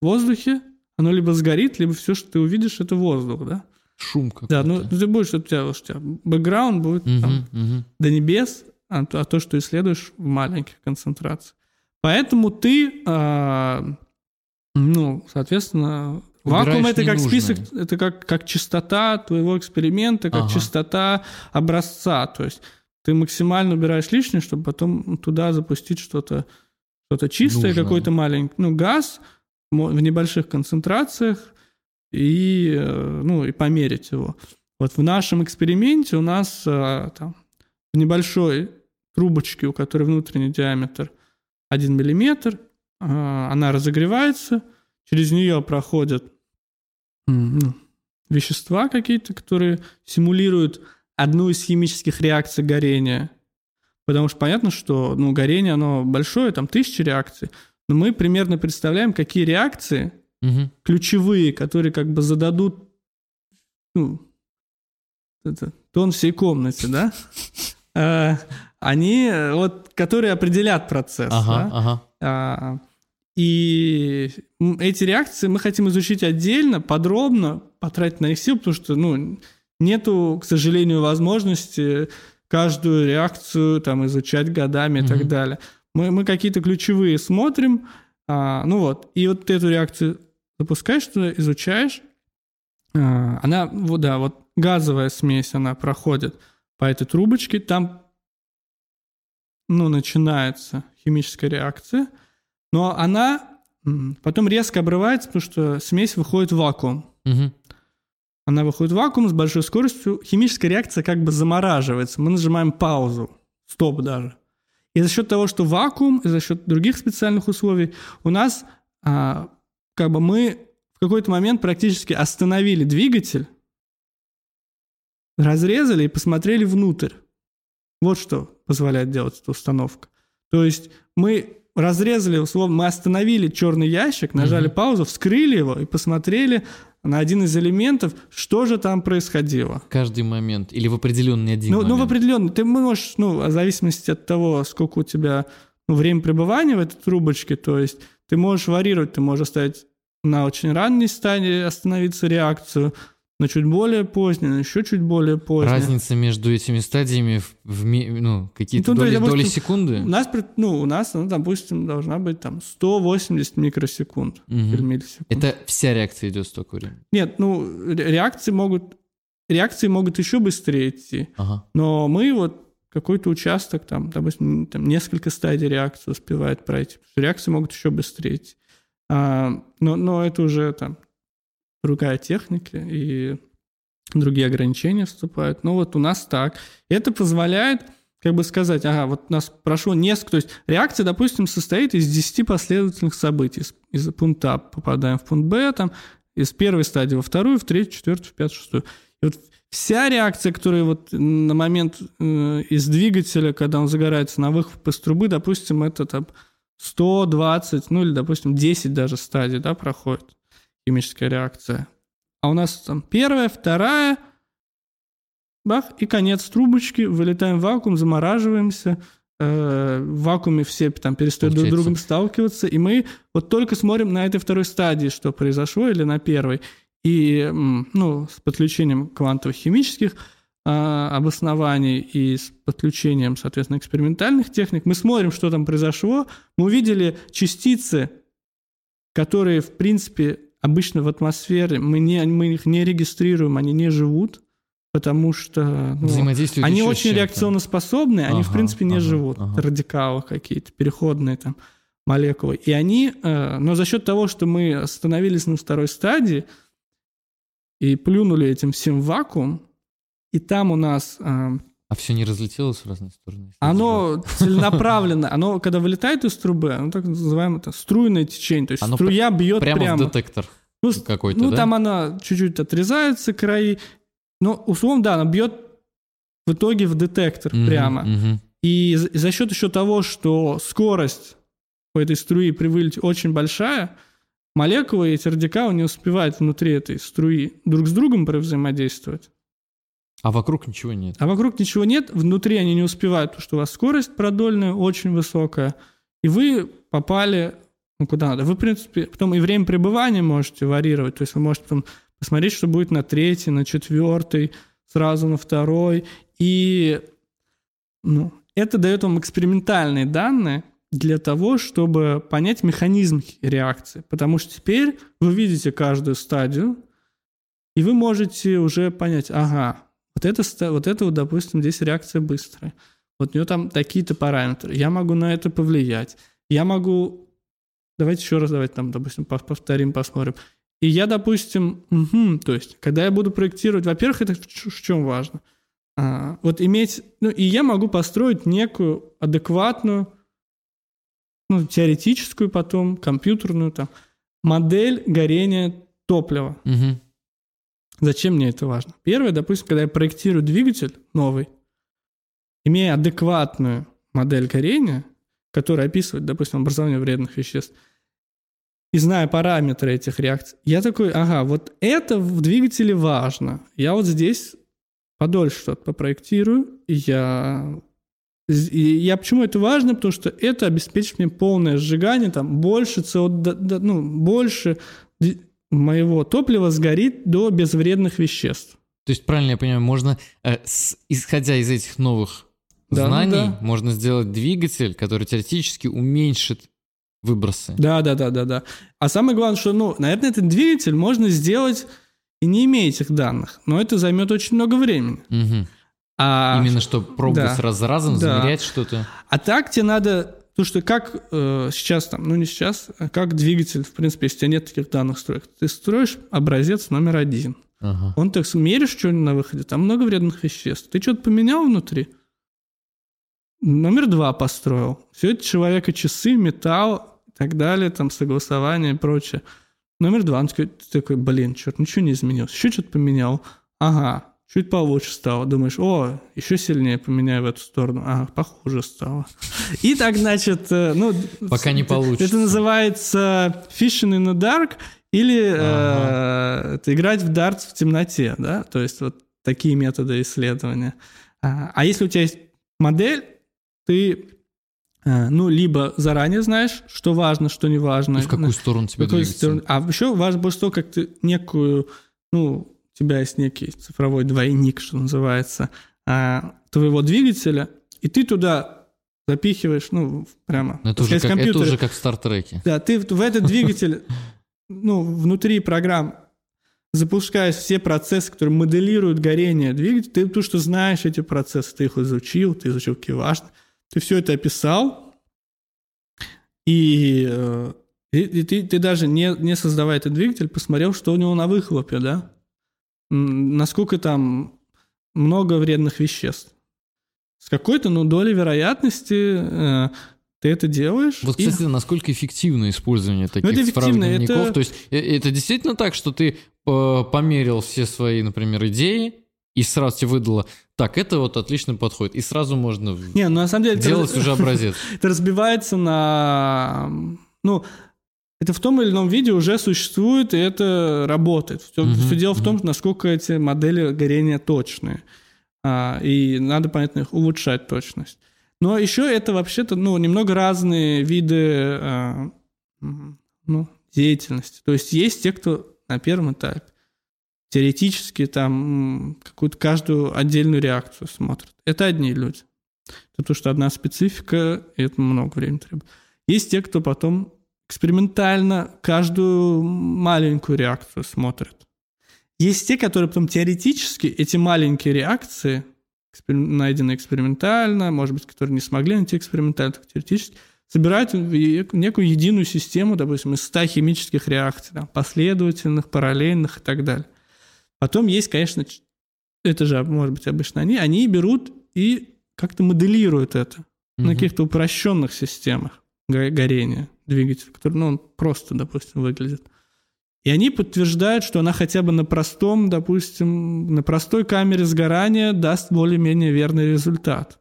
воздухе, оно либо сгорит, либо все, что ты увидишь, это воздух, да?
шум какой-то.
Да, ну ты будешь, у тебя, у тебя бэкграунд будет угу, там, угу. до небес, а, а то, что исследуешь в маленьких концентрациях. Поэтому ты, а, ну, соответственно, вакуум это как список, это как, как частота твоего эксперимента, как ага. частота образца. То есть ты максимально убираешь лишнее, чтобы потом туда запустить что-то что-то чистое, какой-то маленький, ну, газ в небольших концентрациях, и, э, ну, и померить его. Вот в нашем эксперименте у нас э, там, в небольшой трубочке, у которой внутренний диаметр 1 миллиметр, э, она разогревается, через нее проходят ну, вещества какие-то, которые симулируют одну из химических реакций горения. Потому что понятно, что ну, горение, оно большое, там тысячи реакций, но мы примерно представляем, какие реакции
угу.
ключевые, которые как бы зададут ну, это, тон всей комнате, да, а, они вот, которые определят процесс.
Ага,
да?
ага.
И эти реакции мы хотим изучить отдельно, подробно, потратить на них сил, потому что, ну, нету, к сожалению, возможности каждую реакцию там изучать годами и mm так далее. Мы, мы какие-то ключевые смотрим, а, ну вот, и вот эту реакцию запускаешь туда, изучаешь, А, она, вот да, вот газовая смесь, она проходит по этой трубочке, там, ну, начинается химическая реакция, но она потом резко обрывается, потому что смесь выходит в вакуум.
Мгм.
Она выходит в вакуум с большой скоростью, химическая реакция как бы замораживается. Мы нажимаем паузу, стоп даже. И за счет того, что вакуум, и за счет других специальных условий, у нас а, как бы мы в какой-то момент практически остановили двигатель, разрезали и посмотрели внутрь. Вот что позволяет делать эта установка. То есть мы разрезали, условно, мы остановили черный ящик, нажали
Мгм.
паузу, вскрыли его и посмотрели на один из элементов, что же там происходило.
Каждый момент. Или в определенный один
Ну, ну, в
момент.
определенно, ты можешь, ну, в зависимости от того, сколько у тебя ну, время пребывания в этой трубочке, то есть ты можешь варьировать, ты можешь оставить на очень ранней стадии остановиться реакцию, на чуть более поздней, на еще чуть более поздней.
Разница между этими стадиями в, в ну, какие-то
Ну,
доли,
есть,
доли
допустим,
секунды.
У нас, ну, у нас, ну, допустим, должна быть там 180 микросекунд
Мгм.
или миллисекунд.
Это вся реакция идет столько времени.
Нет, ну, ре- реакции могут, реакции могут еще быстрее идти.
Ага.
Но мы вот какой-то участок, там, допустим, там несколько стадий реакции успевает пройти. Реакции могут еще быстрее идти. А, но, но это уже там другая техника, и другие ограничения вступают. Но вот у нас так. Это позволяет как бы сказать, ага, вот у нас прошло несколько... То есть реакция, допустим, состоит из 10 последовательных событий. Из, из пункта А попадаем в пункт Б, там, из первой стадии во вторую, в третью, четвертую, в пятую, шестую. И вот вся реакция, которая вот на момент э, из двигателя, когда он загорается на выхлоп из трубы, допустим, это там 120, ну или, допустим, 10 даже стадий, да, проходит химическая реакция. А у нас там первая, вторая, бах, и конец трубочки, вылетаем в вакуум, замораживаемся, э, в вакууме все там перестают друг с
Получается.
другом сталкиваться, и мы вот только смотрим на этой второй стадии, что произошло, или на первой, и ну, с подключением квантовых химических а, обоснований и с подключением, соответственно, экспериментальных техник, мы смотрим, что там произошло, мы увидели частицы, которые, в принципе, обычно в атмосфере, мы, не, мы их не регистрируем, они не живут, потому что ну,
Взаимодействуют
они очень реакционно способны, они, в
Ага,
принципе, не
ага,
живут.
ага.
Радикалы какие-то, переходные там молекулы. И они, э, но за счет того, что мы остановились на второй стадии и плюнули этим всем в вакуум, и там у нас э,
А все не разлетелось в разные стороны?
оно целенаправленно, оно когда вылетает из трубы, оно так называемое это струйное течение, то есть
Оно
струя бьет
Прямо,
прямо.
в детектор
Ну,
какой-то,
ну,
да?
там она чуть-чуть отрезается, краи. Но, условно, да, она бьет в итоге в детектор
Мгм,
прямо.
мгм.
И за, счет еще того, что скорость по этой струи при вылете очень большая, молекулы и эти радикалы не успевают внутри этой струи друг с другом взаимодействовать.
А вокруг ничего нет.
А вокруг ничего нет, внутри они не успевают, потому что у вас скорость продольная очень высокая, и вы попали ну, куда надо. Вы, в принципе, потом и время пребывания можете варьировать, то есть вы можете потом посмотреть, что будет на третий, на четвертый, сразу на второй, и ну, это дает вам экспериментальные данные для того, чтобы понять механизм реакции, потому что теперь вы видите каждую стадию, и вы можете уже понять, ага, вот это, вот это вот, допустим, здесь реакция быстрая. Вот у нее там такие-то параметры. Я могу на это повлиять. Я могу... Давайте еще раз, давайте там, допустим, пов- повторим, посмотрим. И я, допустим, мгм, то есть, когда я буду проектировать, во-первых, это в, чем важно? А, вот иметь... Ну, и я могу построить некую адекватную, ну, теоретическую потом, компьютерную там, модель горения топлива.
Мгм.
Зачем мне это важно? Первое, допустим, когда я проектирую двигатель новый, имея адекватную модель горения, которая описывает, допустим, образование вредных веществ, и зная параметры этих реакций, я такой, ага, вот это в двигателе важно. Я вот здесь подольше что-то попроектирую, и я... И я почему это важно? Потому что это обеспечит мне полное сжигание, там больше да, ну, больше моего топлива сгорит до безвредных веществ.
То есть, правильно я понимаю, можно, э, с- исходя из этих новых
Да, ну
знаний,
да.
можно сделать двигатель, который теоретически уменьшит выбросы.
Да, да, да, да, да. А самое главное, что, ну, наверное, этот двигатель можно сделать и не имея этих данных. Но это займет очень много времени.
Мгм.
А,
Именно что пробовать
да.
раз за разом,
Да.
замерять что-то.
а так тебе надо... Потому что как э, сейчас там, ну не сейчас, а как двигатель, в принципе, если у тебя нет таких данных строек, ты строишь образец номер один.
Ага.
Он так меришь что-нибудь на выходе, там много вредных веществ. Ты что-то поменял внутри? Номер два построил. Все это человека часы, металл и так далее, там согласование и прочее. Номер два, он такой, ты такой, блин, черт, ничего не изменилось. Еще что-то поменял. Ага, чуть получше стало. Думаешь, о, еще сильнее поменяю в эту сторону. Ага, похуже стало. И так, значит, э, ну...
Пока не получится.
Это называется fishing in the dark или э, это играть в дартс в темноте, да? То есть вот такие методы исследования. А, а если у тебя есть модель, ты, э, ну, либо заранее знаешь, что важно, что не важно.
И в какую сторону тебе
Какой
двигаться?
стороны- А еще важно больше то, как ты некую, ну, у тебя есть некий цифровой двойник, что называется, а, твоего двигателя, и ты туда запихиваешь, ну, прямо,
Ну, Это уже, как, это уже как в Стартреке.
Да, ты в этот двигатель, ну, внутри программ запускаешь все процессы, которые моделируют горение двигателя, ты потому что знаешь эти процессы, ты их изучил, ты изучил киваш, ты все это описал, и, э, и- и ты, ты даже не, не создавая этот двигатель, посмотрел, что у него на выхлопе, да? Насколько там много вредных веществ. С какой-то, ну, долей вероятности э, ты это делаешь.
Вот,
и-
кстати, насколько эффективно использование таких
это
цифровых
эффективно,
дневников?
это-
То есть э, это действительно так, что ты э, померил все свои, например, идеи, и сразу тебе выдало, так, это вот отлично подходит, и сразу можно
Не, ну на самом деле это
делать
раз-
уже образец.
это разбивается на... Ну, это в том или ином виде уже существует, и это работает. Все,
Мгм,
дело в том, насколько эти модели горения точные. А, и надо, понятно, их улучшать точность. Но еще это вообще-то, ну, немного разные виды а, ну, деятельности. То есть есть те, кто на первом этапе теоретически там какую-то каждую отдельную реакцию смотрят. Это одни люди. То, что одна специфика, и это много времени требует. Есть те, кто потом экспериментально каждую маленькую реакцию смотрят. Есть те, которые потом теоретически эти маленькие реакции, найденные экспериментально, может быть, которые не смогли найти экспериментально, так теоретически, собирают некую единую систему, допустим, из 100 химических реакций, там, последовательных, параллельных и так далее. Потом есть, конечно, это же, может быть, обычно они, они берут и как-то моделируют это на
Мгм.
каких-то упрощенных системах горения двигателя, который, ну, он просто, допустим, выглядит. И они подтверждают, что она хотя бы на простом, допустим, на простой камере сгорания даст более-менее верный результат.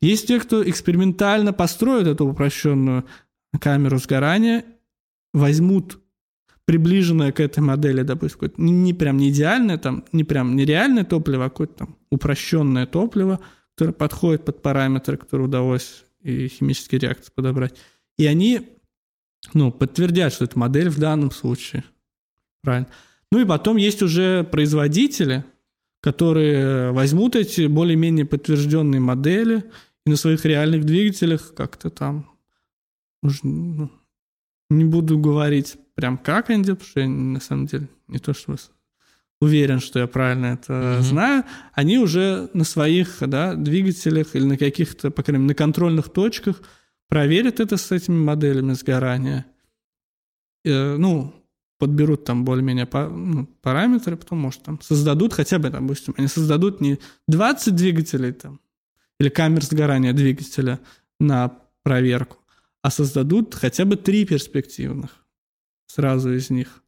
Есть те, кто экспериментально построит эту упрощенную камеру сгорания, возьмут приближенное к этой модели, допустим, не, не прям не идеальное, там, не прям нереальное топливо, а какое-то там упрощенное топливо, которое подходит под параметры, которые удалось и химические реакции подобрать. И они ну, подтвердят, что это модель в данном случае. Правильно. Ну и потом есть уже производители, которые возьмут эти более-менее подтвержденные модели и на своих реальных двигателях как-то там уж, ну, не буду говорить прям как они делают, потому что я на самом деле не то что уверен, что я правильно это
Мгм.
знаю, они уже на своих да, двигателях или на каких-то, по крайней мере, на контрольных точках проверят это с этими моделями сгорания. Э, ну, подберут там более-менее па- ну, параметры, потом, может, там создадут хотя бы, допустим, они создадут не 20 двигателей там, или камер сгорания двигателя на проверку, а создадут хотя бы три перспективных сразу из них.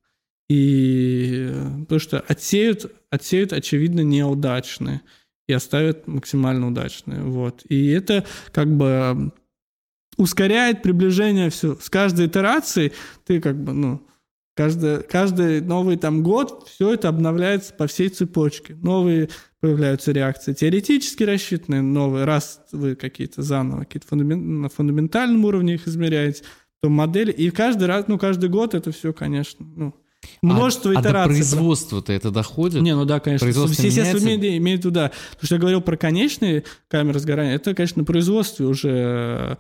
И то, что отсеют, отсеют, очевидно, неудачные и оставят максимально удачные. Вот. И это как бы ускоряет приближение все. С каждой итерацией ты как бы, ну, каждый, каждый новый там год все это обновляется по всей цепочке. Новые появляются реакции теоретически рассчитанные, новые, раз вы какие-то заново, какие-то фундамен- на фундаментальном уровне их измеряете, то модели, и каждый раз, ну, каждый год это все, конечно, ну, множество
а, а до
итераций.
производства-то это доходит?
Не, ну да, конечно.
Производство
Естественно,
меняется?
имеет, туда. Потому что я говорил про конечные камеры сгорания, это, конечно, на производстве уже э,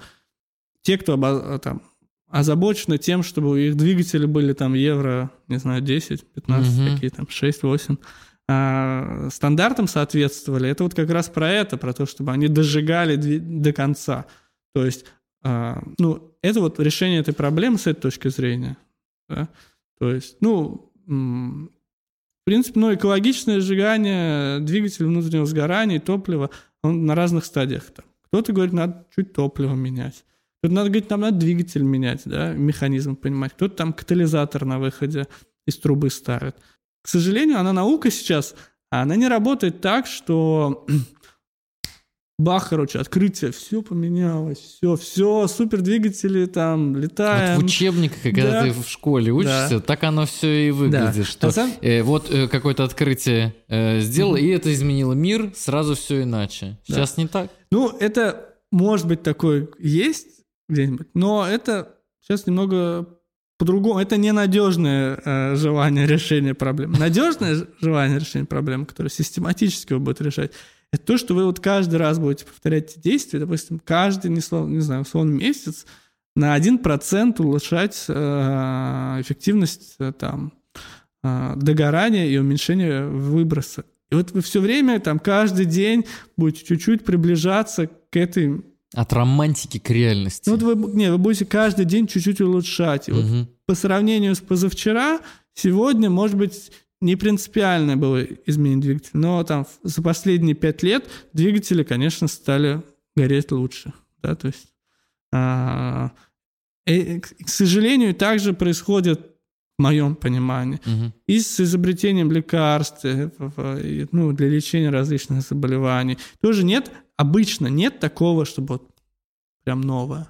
те, кто обо- там озабочены тем, чтобы их двигатели были там евро, не знаю, 10, 15,
Мгм.
какие там, 6, 8, а, стандартам соответствовали. Это вот как раз про это, про то, чтобы они дожигали до конца. То есть, а, ну, это вот решение этой проблемы с этой точки зрения. да. То есть, ну, в принципе, ну, экологичное сжигание двигателя внутреннего сгорания и топлива он на разных стадиях. Там. Кто-то говорит, надо чуть топливо менять. Кто-то надо говорить, нам надо двигатель менять, да, механизм понимать. Кто-то там катализатор на выходе из трубы ставит. К сожалению, она наука сейчас, а она не работает так, что бах, короче, открытие, все поменялось, все, все, супер двигатели там, летаем.
Вот в учебниках, когда
Да.
ты в школе учишься, так оно все и выглядит.
Да.
Что
На самом-
э, вот э, какое-то открытие э, сделал, и это изменило мир, сразу все иначе.
Да.
Сейчас не так.
Ну, это может быть такое есть где-нибудь, но это сейчас немного по-другому. Это ненадежное э, желание решения проблем. Надежное желание решения проблем, которое систематически его будет решать, это то, что вы вот каждый раз будете повторять эти действия, допустим, каждый, не, слов- не знаю, условно, месяц на 1% улучшать э, эффективность э, там, э, догорания и уменьшения выброса. И вот вы все время, там, каждый день будете чуть-чуть приближаться к этой...
От романтики к реальности.
Ну, вот вы, не, вы будете каждый день чуть-чуть улучшать. И вот
Мгм.
по сравнению с позавчера, сегодня, может быть, не принципиально было изменить двигатель, но там за последние пять лет двигатели, конечно, стали гореть лучше. Да, то есть, а, и, к сожалению, также происходит в моем понимании.
Мгм.
И с изобретением лекарств, э, и, ну, для лечения различных заболеваний. Тоже нет, обычно нет такого, чтобы вот прям новое.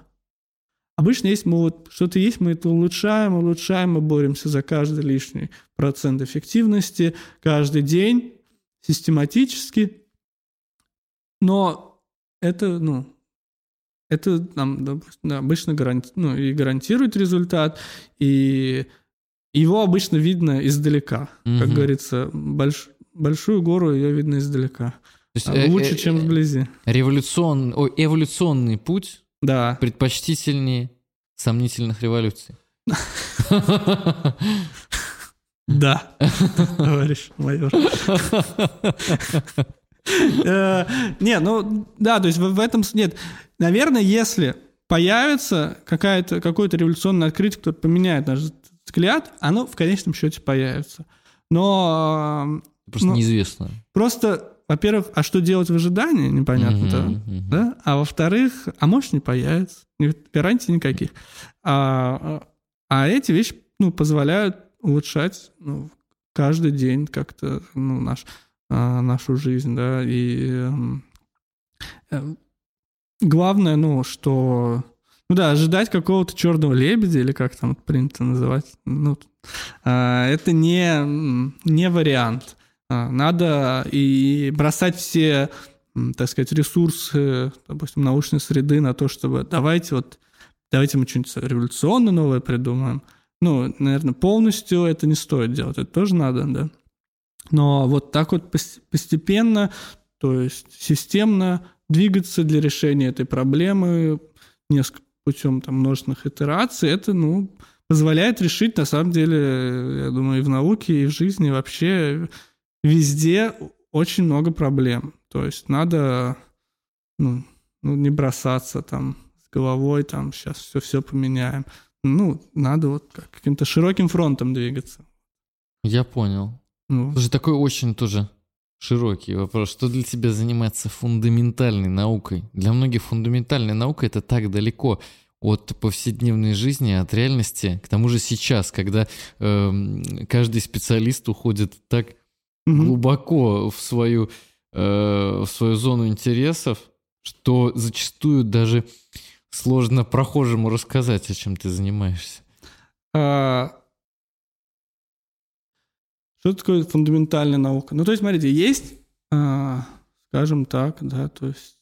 Обычно есть мы вот что-то есть, мы это улучшаем, улучшаем, мы боремся за каждый лишний процент эффективности каждый день, систематически. Но это, ну, это нам допустим, обычно гаранти- ну, и гарантирует результат, и его обычно видно издалека. Как
Мгм.
говорится, больш- большую гору ее видно издалека.
То есть,
А
э,
Лучше,
э,
чем
э,
вблизи.
революцион... ой, эволюционный путь
Да.
предпочтительнее сомнительных революций.
Да, товарищ майор. Э, Не, ну да, то есть в этом нет. Наверное, если появится какая-то, какое-то революционное открытие, которое поменяет наш взгляд, оно в конечном счете появится. Но
Просто
Ну,
неизвестно.
просто, во-первых, а что делать в ожидании, непонятно. да.
Мгм, мгм.
да? А во-вторых, а может не появится, гарантий никаких. А, а эти вещи ну, позволяют улучшать ну, каждый день как-то ну, наш, а, нашу жизнь, да, и э, главное, ну, что, ну да, ожидать какого-то черного лебедя, или как там принято называть, ну, а, это не, не вариант. А, Надо и бросать все так сказать, ресурсы, допустим, научной среды на то, чтобы давайте вот, давайте мы что-нибудь революционно новое придумаем. Ну, наверное, полностью это не стоит делать, это тоже надо, да. Но вот так вот пос- постепенно, то есть системно двигаться для решения этой проблемы несколько путем там множественных итераций, это, ну, позволяет решить, на самом деле, я думаю, и в науке, и в жизни, вообще везде очень много проблем. То есть надо ну, ну, не бросаться там с головой, там сейчас все, все поменяем. Ну, надо вот как каким-то широким фронтом двигаться.
Я понял.
Ну,
Слушай, такой очень тоже широкий вопрос. Что для тебя заниматься фундаментальной наукой? Для многих фундаментальная наука — это так далеко от повседневной жизни, от реальности. К тому же сейчас, когда эм, каждый специалист уходит так
мгм.
глубоко в свою, э, в свою зону интересов, что зачастую даже сложно прохожему рассказать, о чем ты занимаешься.
А, Что такое фундаментальная наука? Ну, то есть, смотрите, есть, а, скажем так, да, то есть,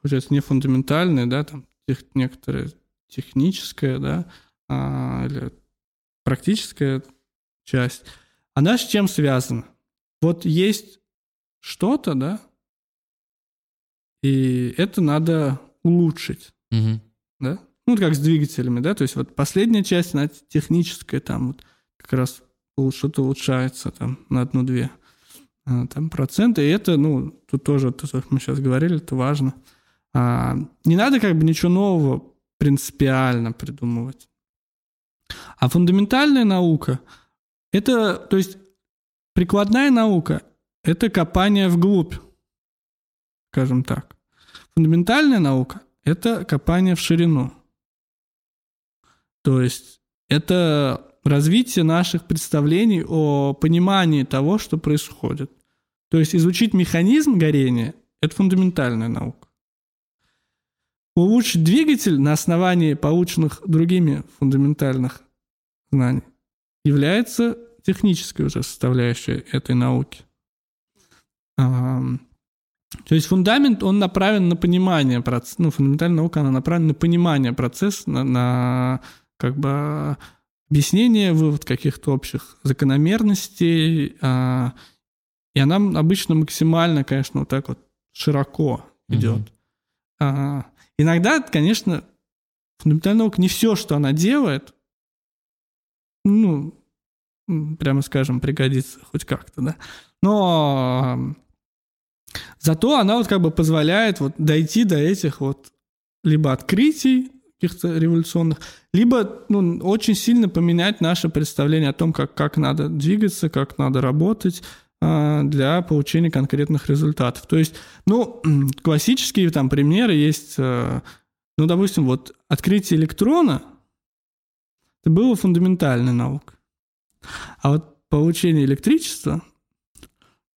получается, не фундаментальная, да, там, тех, некоторая техническая, да, а, или практическая часть. Она с чем связана? Вот есть что-то, да, и это надо улучшить
Мгм.
да? ну, как с двигателями, да, то есть вот последняя часть, она техническая, там вот как раз что-то улучшается там на одну-две а, там, проценты, и это, ну, тут тоже, то, что мы сейчас говорили, это важно. А, не надо как бы ничего нового принципиально придумывать. А фундаментальная наука – это, то есть прикладная наука – это копание вглубь, скажем так. Фундаментальная наука – это копание в ширину. То есть это развитие наших представлений о понимании того, что происходит. То есть изучить механизм горения – это фундаментальная наука. Улучшить двигатель на основании полученных другими фундаментальных знаний является технической уже составляющей этой науки. То есть фундамент, он направлен на понимание процесса, ну, фундаментальная наука, она направлена на понимание процесса, на, на как бы объяснение, вывод каких-то общих закономерностей, а, и она обычно максимально, конечно, вот так вот широко идет. Mm-hmm. А, иногда, конечно, фундаментальная наука не все, что она делает, ну, прямо скажем, пригодится хоть как-то, да. Но зато она вот как бы позволяет вот дойти до этих вот либо открытий, каких-то революционных, либо ну, очень сильно поменять наше представление о том, как, как надо двигаться, как надо работать э, для получения конкретных результатов. То есть, ну, классические там примеры есть, э, ну, допустим, вот открытие электрона, это было фундаментальная наука. А вот получение электричества,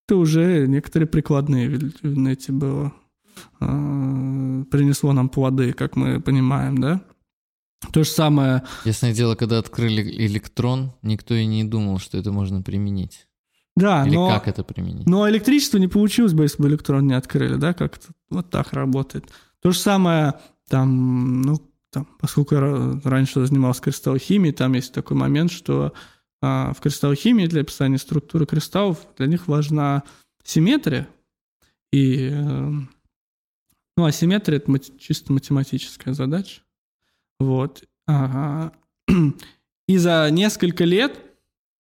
это уже некоторые прикладные, видите, было Э, принесло нам плоды, как мы понимаем, да? То же самое...
Ясное дело, когда открыли электрон, никто и не думал, что это можно применить.
Да,
Или
но...
как это применить?
Но электричество не получилось бы, если бы электрон не открыли, да, как вот так работает. То же самое, там, ну, там, поскольку я раньше занимался кристаллохимией, там есть такой момент, что а, в кристаллохимии для описания структуры кристаллов для них важна симметрия. И э, ну, асимметрия — это чисто математическая задача. Вот. И за несколько лет,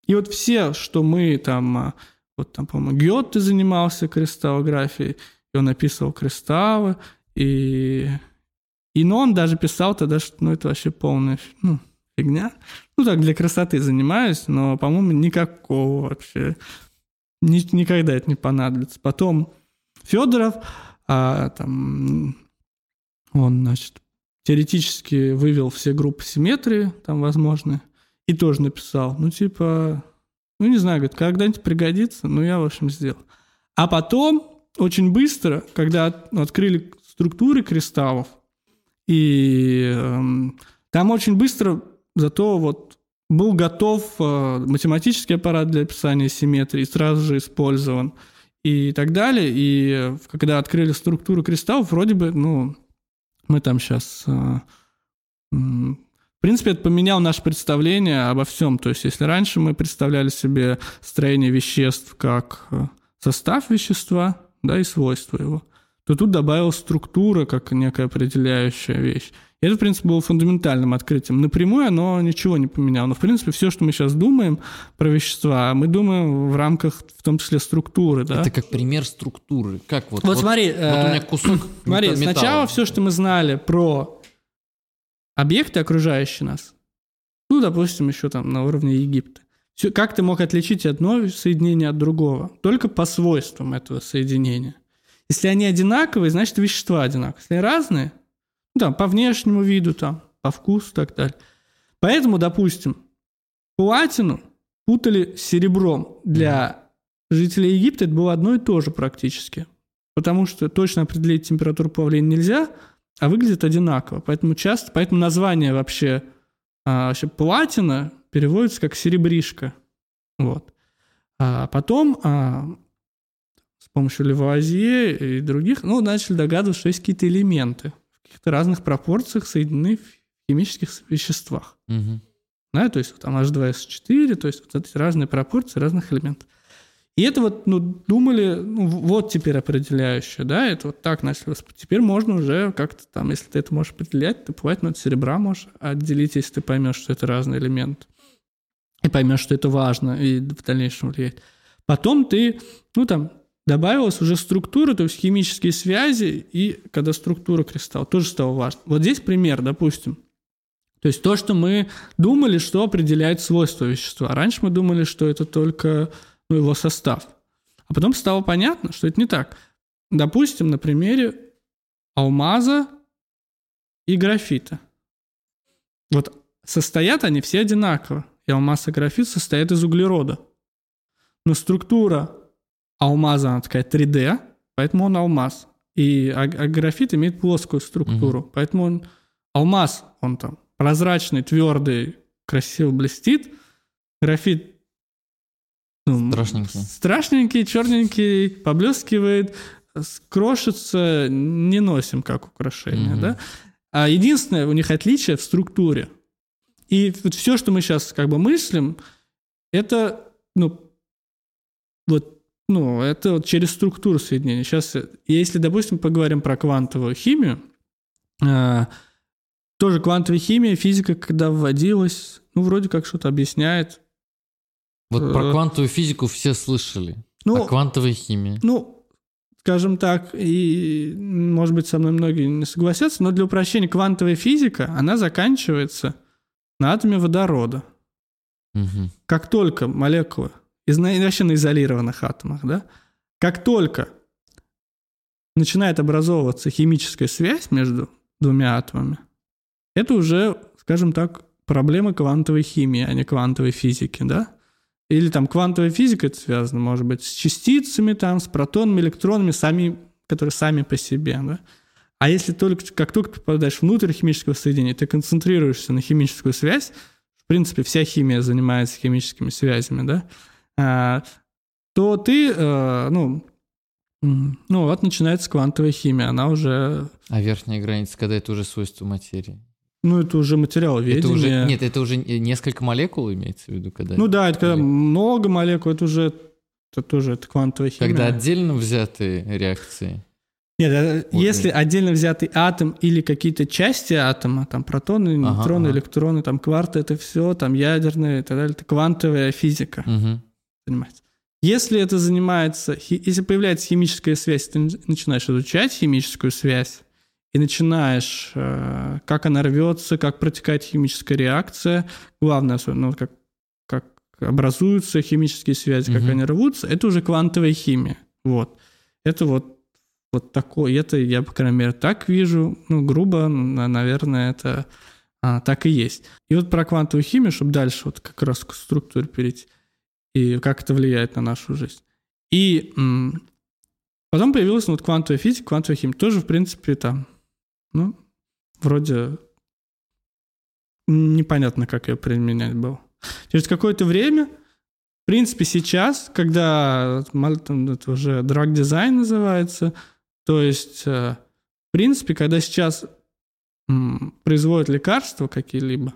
и вот все, что мы там, а, вот там, по-моему, Гёте занимался кристаллографией, и он описывал кристаллы, и, и но он даже писал тогда, что ну, это вообще полная ну, фигня. Ну, так, для красоты занимаюсь, но, по-моему, никакого вообще. Ни, никогда это не понадобится. Потом Федоров а там он, значит, теоретически вывел все группы симметрии, там возможны, и тоже написал, ну, типа, ну, не знаю, говорит, когда-нибудь пригодится, ну, я, в общем, сделал. А потом, очень быстро, когда открыли структуры кристаллов, и э, там очень быстро зато вот был готов э, математический аппарат для описания симметрии, сразу же использован – и так далее. И когда открыли структуру кристаллов, вроде бы, ну, мы там сейчас... Э, в принципе, это поменял наше представление обо всем. То есть, если раньше мы представляли себе строение веществ как э, состав вещества, да, и свойства его, то тут добавилась структура как некая определяющая вещь. И это, в принципе, было фундаментальным открытием. Напрямую оно ничего не поменяло. Но, в принципе, все, что мы сейчас думаем про вещества, мы думаем в рамках, в том числе, структуры. Да?
Это как пример структуры. Как вот,
вот, вот смотри,
вот у меня кусок
Смотри, металла. сначала все, что мы знали про объекты, окружающие нас, ну, допустим, еще там на уровне Египта, все, как ты мог отличить одно соединение от другого? Только по свойствам этого соединения. Если они одинаковые, значит вещества одинаковые. Если разные, ну, там, по внешнему виду, там, по вкусу и так далее. Поэтому, допустим, платину путали с серебром. Для жителей Египта это было одно и то же практически. Потому что точно определить температуру плавления нельзя, а выглядит одинаково. Поэтому часто, поэтому название вообще, а, вообще платина переводится как серебришка. Вот. А потом а, с помощью Левуазье и других, ну, начали догадываться, что есть какие-то элементы – каких-то разных пропорциях соединены в химических веществах.
Угу.
Да, то есть вот там H2S4, то есть вот эти разные пропорции разных элементов. И это вот, ну, думали, ну, вот теперь определяющее, да, это вот так начали воспринимать. Теперь можно уже как-то там, если ты это можешь определять, ты бывает, ну, от серебра можешь отделить, если ты поймешь, что это разный элемент. И поймешь, что это важно, и в дальнейшем влияет. Потом ты, ну, там, добавилась уже структура, то есть химические связи, и когда структура кристалла тоже стало важно. Вот здесь пример, допустим. То есть то, что мы думали, что определяет свойства вещества. Раньше мы думали, что это только ну, его состав. А потом стало понятно, что это не так. Допустим, на примере алмаза и графита. Вот состоят они все одинаково. И алмаз и графит состоят из углерода. Но структура алмаза, она такая 3D, поэтому он алмаз. И, а, а графит имеет плоскую структуру, угу. поэтому он алмаз, он там прозрачный, твердый, красиво блестит. Графит
ну, страшненький.
Страшненький, черненький, поблескивает, крошится, не носим как украшение, угу. да? А единственное у них отличие в структуре. И вот все, что мы сейчас как бы мыслим, это, ну, вот, ну, это вот через структуру соединения. Сейчас, если, допустим, поговорим про квантовую химию, э, тоже квантовая химия, физика, когда вводилась, ну, вроде как что-то объясняет,
вот про э, квантовую физику все слышали. Ну, а квантовая химия?
Ну, скажем так, и, может быть, со мной многие не согласятся, но для упрощения квантовая физика, она заканчивается на атоме водорода. Угу. Как только молекулы, вообще на изолированных атомах, да, как только начинает образовываться химическая связь между двумя атомами, это уже, скажем так, проблема квантовой химии, а не квантовой физики, да? Или там квантовая физика это связано, может быть, с частицами, там, с протонами, электронами, сами, которые сами по себе. Да? А если только, как только ты попадаешь внутрь химического соединения, ты концентрируешься на химическую связь, в принципе, вся химия занимается химическими связями, да, то ты, а, ну, ну вот начинается квантовая химия, она уже...
А верхняя граница, когда это уже свойство материи?
Ну, это уже материал
это уже, Нет, это уже несколько молекул имеется в виду, когда...
Ну да, это когда много молекул, это уже это тоже это квантовая химия.
Когда отдельно взятые реакции.
Нет, э, вот если нет. отдельно взятый атом или какие-то части атома, там протоны, нейтроны, ага, электроны, там кварты, это все, там ядерные и так далее, это квантовая физика. Угу. Понимаете? Если это занимается, если появляется химическая связь, ты начинаешь изучать химическую связь, и начинаешь, э, как она рвется, как протекает химическая реакция, главное, ну, как, как образуются химические связи, как угу. они рвутся, это уже квантовая химия. Вот. Это вот, вот такое, это я, по крайней мере, так вижу, ну, грубо, наверное, это а, так и есть. И вот про квантовую химию, чтобы дальше вот как раз к структуре перейти, и как это влияет на нашу жизнь. И м- потом появилась ну, вот квантовая физика, квантовая химия. Тоже, в принципе, там ну, вроде непонятно, как ее применять было. Через какое-то время, в принципе, сейчас, когда это уже драг-дизайн называется, то есть, э, в принципе, когда сейчас производят лекарства какие-либо,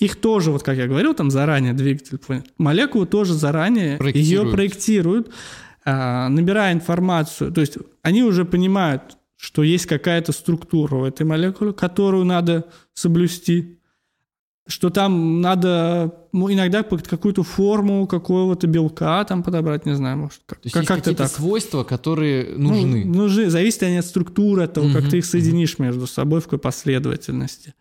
их тоже, вот как я говорил, там заранее двигатель, молекулу тоже заранее проектируют. ее проектируют, а, набирая информацию. То есть они уже понимают, что есть какая-то структура у этой молекулы, которую надо соблюсти, что там надо ну, иногда какую-то форму какого-то белка там подобрать, не знаю, может, как,
То есть как, есть какие-то так. свойства, которые нужны.
Ну, нужны, зависит они от структуры, от того, угу, как ты их соединишь угу. между собой, в какой последовательности.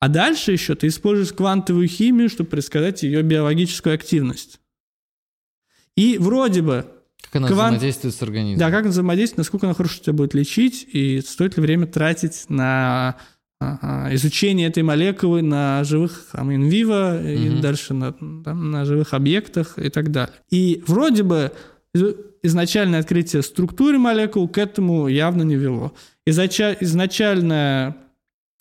А дальше еще ты используешь квантовую химию, чтобы предсказать ее биологическую активность. И вроде бы
как она Квант... взаимодействует с организмом.
Да, как она взаимодействует, насколько она хорошо тебя будет лечить, и стоит ли время тратить на изучение этой молекулы на живых там, инвиво, угу. и дальше на, там, на живых объектах и так далее. И вроде бы изначальное открытие структуры молекул к этому явно не вело. Изнача... Изначальное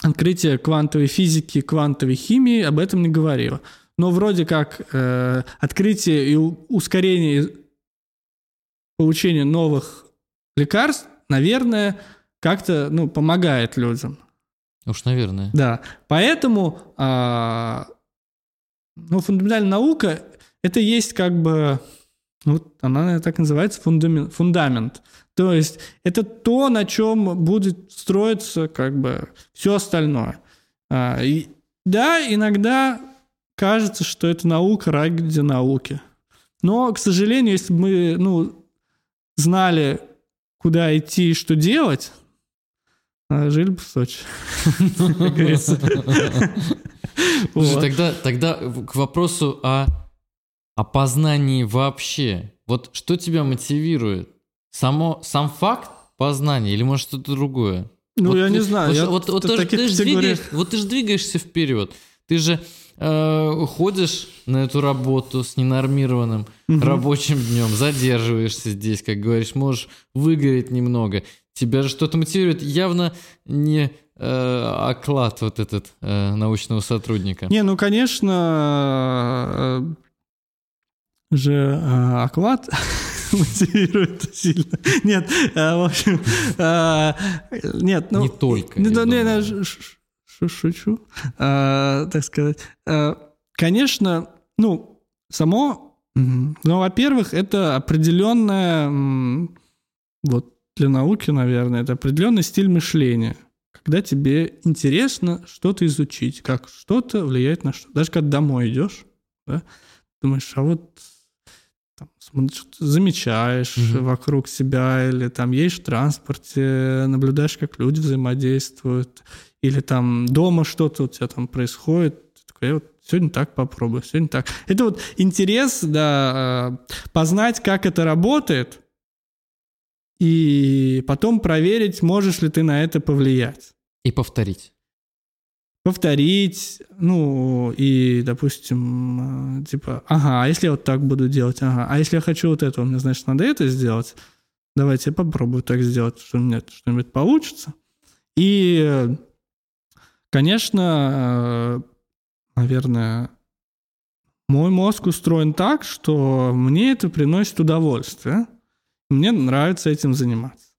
открытие квантовой физики, квантовой химии об этом не говорило. Но вроде как э, открытие и ускорение получение новых лекарств, наверное, как-то ну, помогает людям.
Уж, наверное.
Да. Поэтому а, ну, фундаментальная наука это есть как бы Вот она так называется фундамент. фундамент. То есть это то, на чем будет строиться как бы все остальное. А, и, да, иногда кажется, что это наука ради науки. Но, к сожалению, если бы мы ну, знали, куда идти и что делать, а, жили бы в Сочи.
Тогда, тогда к вопросу о опознании вообще. Вот что тебя мотивирует? Само, сам факт познания или может что-то другое?
Ну, вот я не знаю.
Вот,
я
вот, вот, ты, ты же двигаешь, вот ты же двигаешься вперед. Ты же э, ходишь на эту работу с ненормированным угу. рабочим днем, задерживаешься здесь, как говоришь, можешь выгореть немного. Тебя же что-то мотивирует. Явно не э, оклад вот этот э, научного сотрудника.
Не, ну, конечно, э, же э, оклад мотивирует сильно. Нет, э, в общем, э, нет, ну...
Не только.
Не, не, не, шучу, э, так сказать. Конечно, ну, само, ну, во-первых, это определенная, вот для науки, наверное, это определенный стиль мышления когда тебе интересно что-то изучить, как что-то влияет на что. Даже когда домой идешь, да, думаешь, а вот замечаешь угу. вокруг себя, или там едешь в транспорте, наблюдаешь, как люди взаимодействуют, или там дома что-то у тебя там происходит, такой, я вот сегодня так попробую, сегодня так. Это вот интерес, да, э, познать, как это работает, и потом проверить, можешь ли ты на это повлиять.
И повторить
повторить, ну, и, допустим, э, типа, ага, а если я вот так буду делать, ага, а если я хочу вот это, мне, значит, надо это сделать, давайте я попробую так сделать, что у меня что-нибудь получится. И, конечно, э, наверное, мой мозг устроен так, что мне это приносит удовольствие. Мне нравится этим заниматься.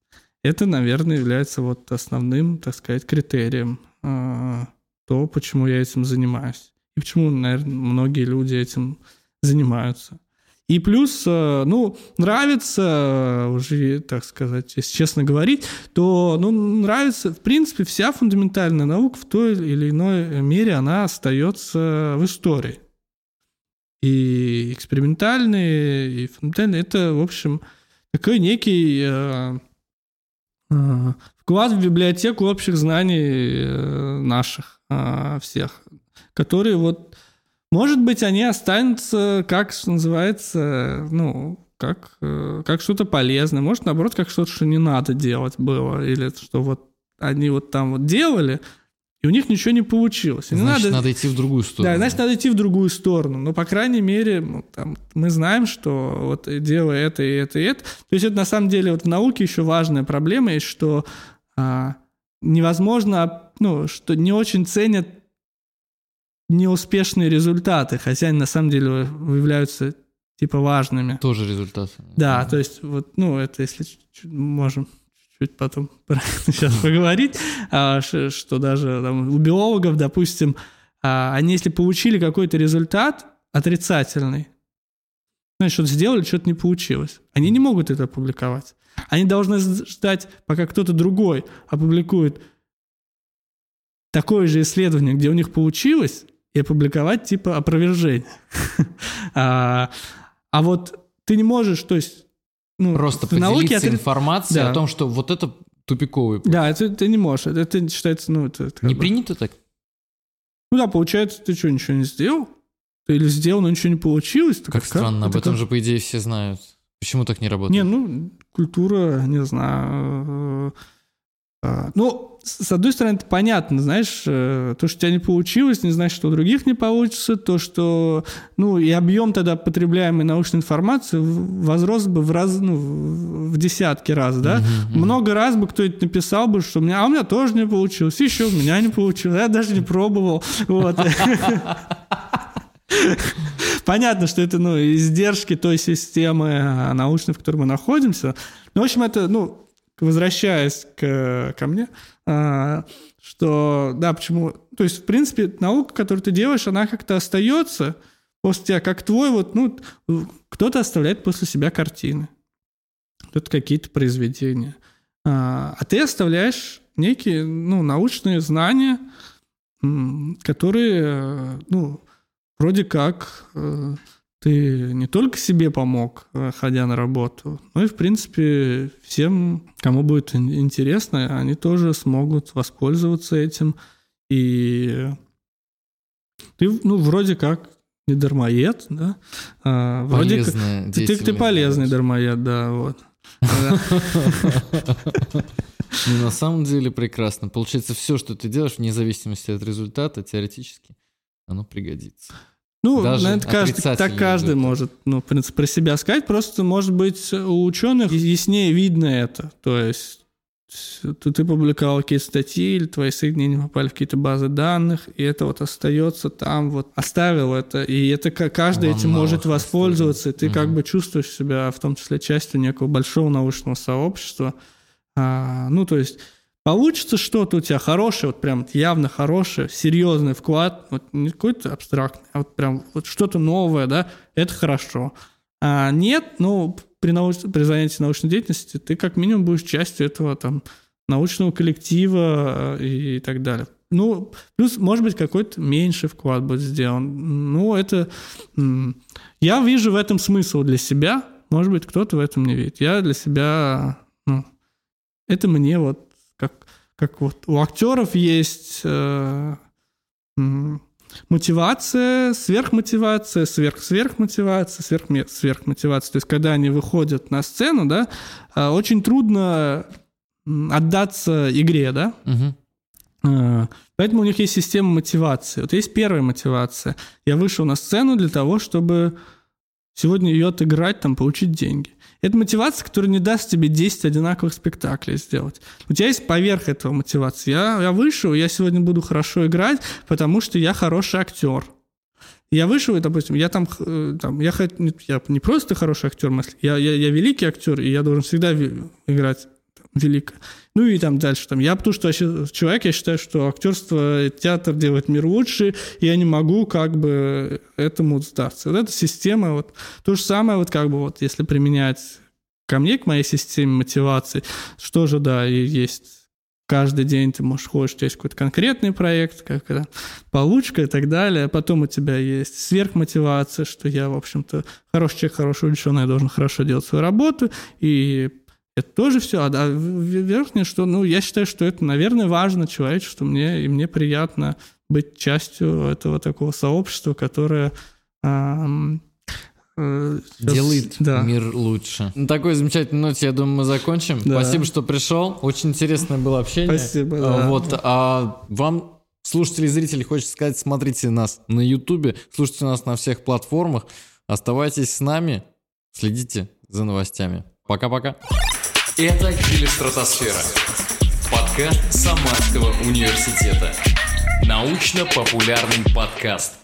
Это, наверное, является вот основным, так сказать, критерием э, то, почему я этим занимаюсь. И почему, наверное, многие люди этим занимаются. И плюс, э, ну, нравится, э, уже, так сказать, если честно говорить, то, ну, нравится, в принципе, вся фундаментальная наука в той или иной мере, она остается в истории. И экспериментальные, и фундаментальные, это, в общем, такой некий э, э, вклад в библиотеку общих знаний э, наших. А, всех, которые вот, может быть, они останутся, как что называется, ну, как, э, как что-то полезное, может, наоборот, как что-то, что не надо делать было, или что вот они вот там вот делали, и у них ничего не получилось. И
значит,
надо...
надо идти в другую сторону.
Да, значит, надо идти в другую сторону. Но, по крайней мере, ну, там, мы знаем, что вот делая это и это и это. То есть это на самом деле вот в науке еще важная проблема есть, что а, невозможно ну, что не очень ценят неуспешные результаты, хотя они на самом деле являются типа важными.
Тоже результаты.
Да, то есть вот, ну, это если можем чуть потом сейчас поговорить, а, что даже там, у биологов, допустим, а, они если получили какой-то результат отрицательный, значит, что-то сделали, что-то не получилось. Они не могут это опубликовать. Они должны ждать, пока кто-то другой опубликует такое же исследование, где у них получилось, и опубликовать типа опровержение. а, а вот ты не можешь, то есть...
Ну, Просто поделиться информацией о том, что вот это тупиковый
путь. Да, это ты не можешь. Это, считается, ну... Это,
не принято так?
Ну да, получается, ты что, ничего не сделал? Ты или сделал, но ничего не получилось?
Как, как странно, об этом как... же, по идее, все знают. Почему так не работает?
Не, ну, культура, не знаю, а, ну, с одной стороны, это понятно, знаешь, э, то, что у тебя не получилось, не значит, что у других не получится, то, что, ну, и объем тогда потребляемой научной информации возрос бы в раз, ну, в десятки раз, да? Uh-huh. Много раз бы кто-нибудь написал бы, что у меня, а у меня тоже не получилось, еще у меня не получилось, я даже не пробовал, вот. Понятно, что это, ну, издержки той системы научной, в которой мы находимся. Ну, в общем, это, ну, возвращаясь к, ко мне, а, что, да, почему... То есть, в принципе, наука, которую ты делаешь, она как-то остается, после тебя, как твой, вот, ну, кто-то оставляет после себя картины, кто-то какие-то произведения. А, а ты оставляешь некие, ну, научные знания, которые, ну, вроде как э, ты не только себе помог, э, ходя на работу, но и, в принципе, всем, кому будет интересно, они тоже смогут воспользоваться этим. И ты, ну, вроде как не дармоед, да?
А, вроде как, ты,
ты, ты полезный дармоед, да, вот.
Ну, на самом деле прекрасно. Получается, все, что ты делаешь, вне зависимости от результата, теоретически, оно пригодится.
Ну, Даже это каждый, так каждый может, ну, в принципе, про себя сказать. Просто, может быть, у ученых яснее видно это. То есть ты, ты публиковал какие-то статьи, или твои соединения попали в какие-то базы данных, и это вот остается там, вот оставил это, и это каждый Вам этим может воспользоваться, и ты угу. как бы чувствуешь себя, в том числе, частью некого большого научного сообщества. А, ну, то есть Получится что-то у тебя хорошее, вот прям явно хорошее, серьезный вклад, вот не какой-то абстрактный, а вот прям вот что-то новое, да, это хорошо. А нет, ну, при, науч... при занятии научной деятельности ты как минимум будешь частью этого там научного коллектива э, и так далее. Ну, плюс, может быть, какой-то меньший вклад будет сделан. Ну, это... Я вижу в этом смысл для себя. Может быть, кто-то в этом не видит. Я для себя... Ну, это мне вот как, как вот у актеров есть э, мотивация, сверхмотивация, сверх-сверхмотивация, сверх-сверхмотивация. То есть, когда они выходят на сцену, да, э, очень трудно отдаться игре, да. Угу. Поэтому у них есть система мотивации. Вот есть первая мотивация. Я вышел на сцену для того, чтобы сегодня ее отыграть, там, получить деньги. Это мотивация, которая не даст тебе 10 одинаковых спектаклей сделать. У тебя есть поверх этого мотивации. Я, я вышел, я сегодня буду хорошо играть, потому что я хороший актер. Я вышел, допустим, я там, э, там я, я не просто хороший актер, я, я, я великий актер, и я должен всегда играть велико. Ну и там дальше. Там, я потому что человек, я считаю, что актерство, театр делает мир лучше, и я не могу как бы этому сдаться. Вот эта система, вот то же самое, вот как бы вот если применять ко мне, к моей системе мотивации, что же, да, и есть каждый день ты можешь ходишь, у тебя есть какой-то конкретный проект, как это, получка и так далее. Потом у тебя есть сверхмотивация, что я, в общем-то, хороший человек, хороший ученый, я должен хорошо делать свою работу. И это тоже все. А верхнее, что, ну, я считаю, что это, наверное, важно человечеству, мне, и мне приятно быть частью этого такого сообщества, которое
э, делает да. мир лучше. На такой замечательной ноте, я думаю, мы закончим. Да. Спасибо, что пришел. Очень интересное было общение.
Спасибо. Да.
Вот, а вам слушатели и зрители, хочется сказать, смотрите нас на Ютубе, слушайте нас на всех платформах, оставайтесь с нами, следите за новостями. Пока-пока.
Это «Телестратосфера» – подкаст Самарского университета. Научно-популярный подкаст –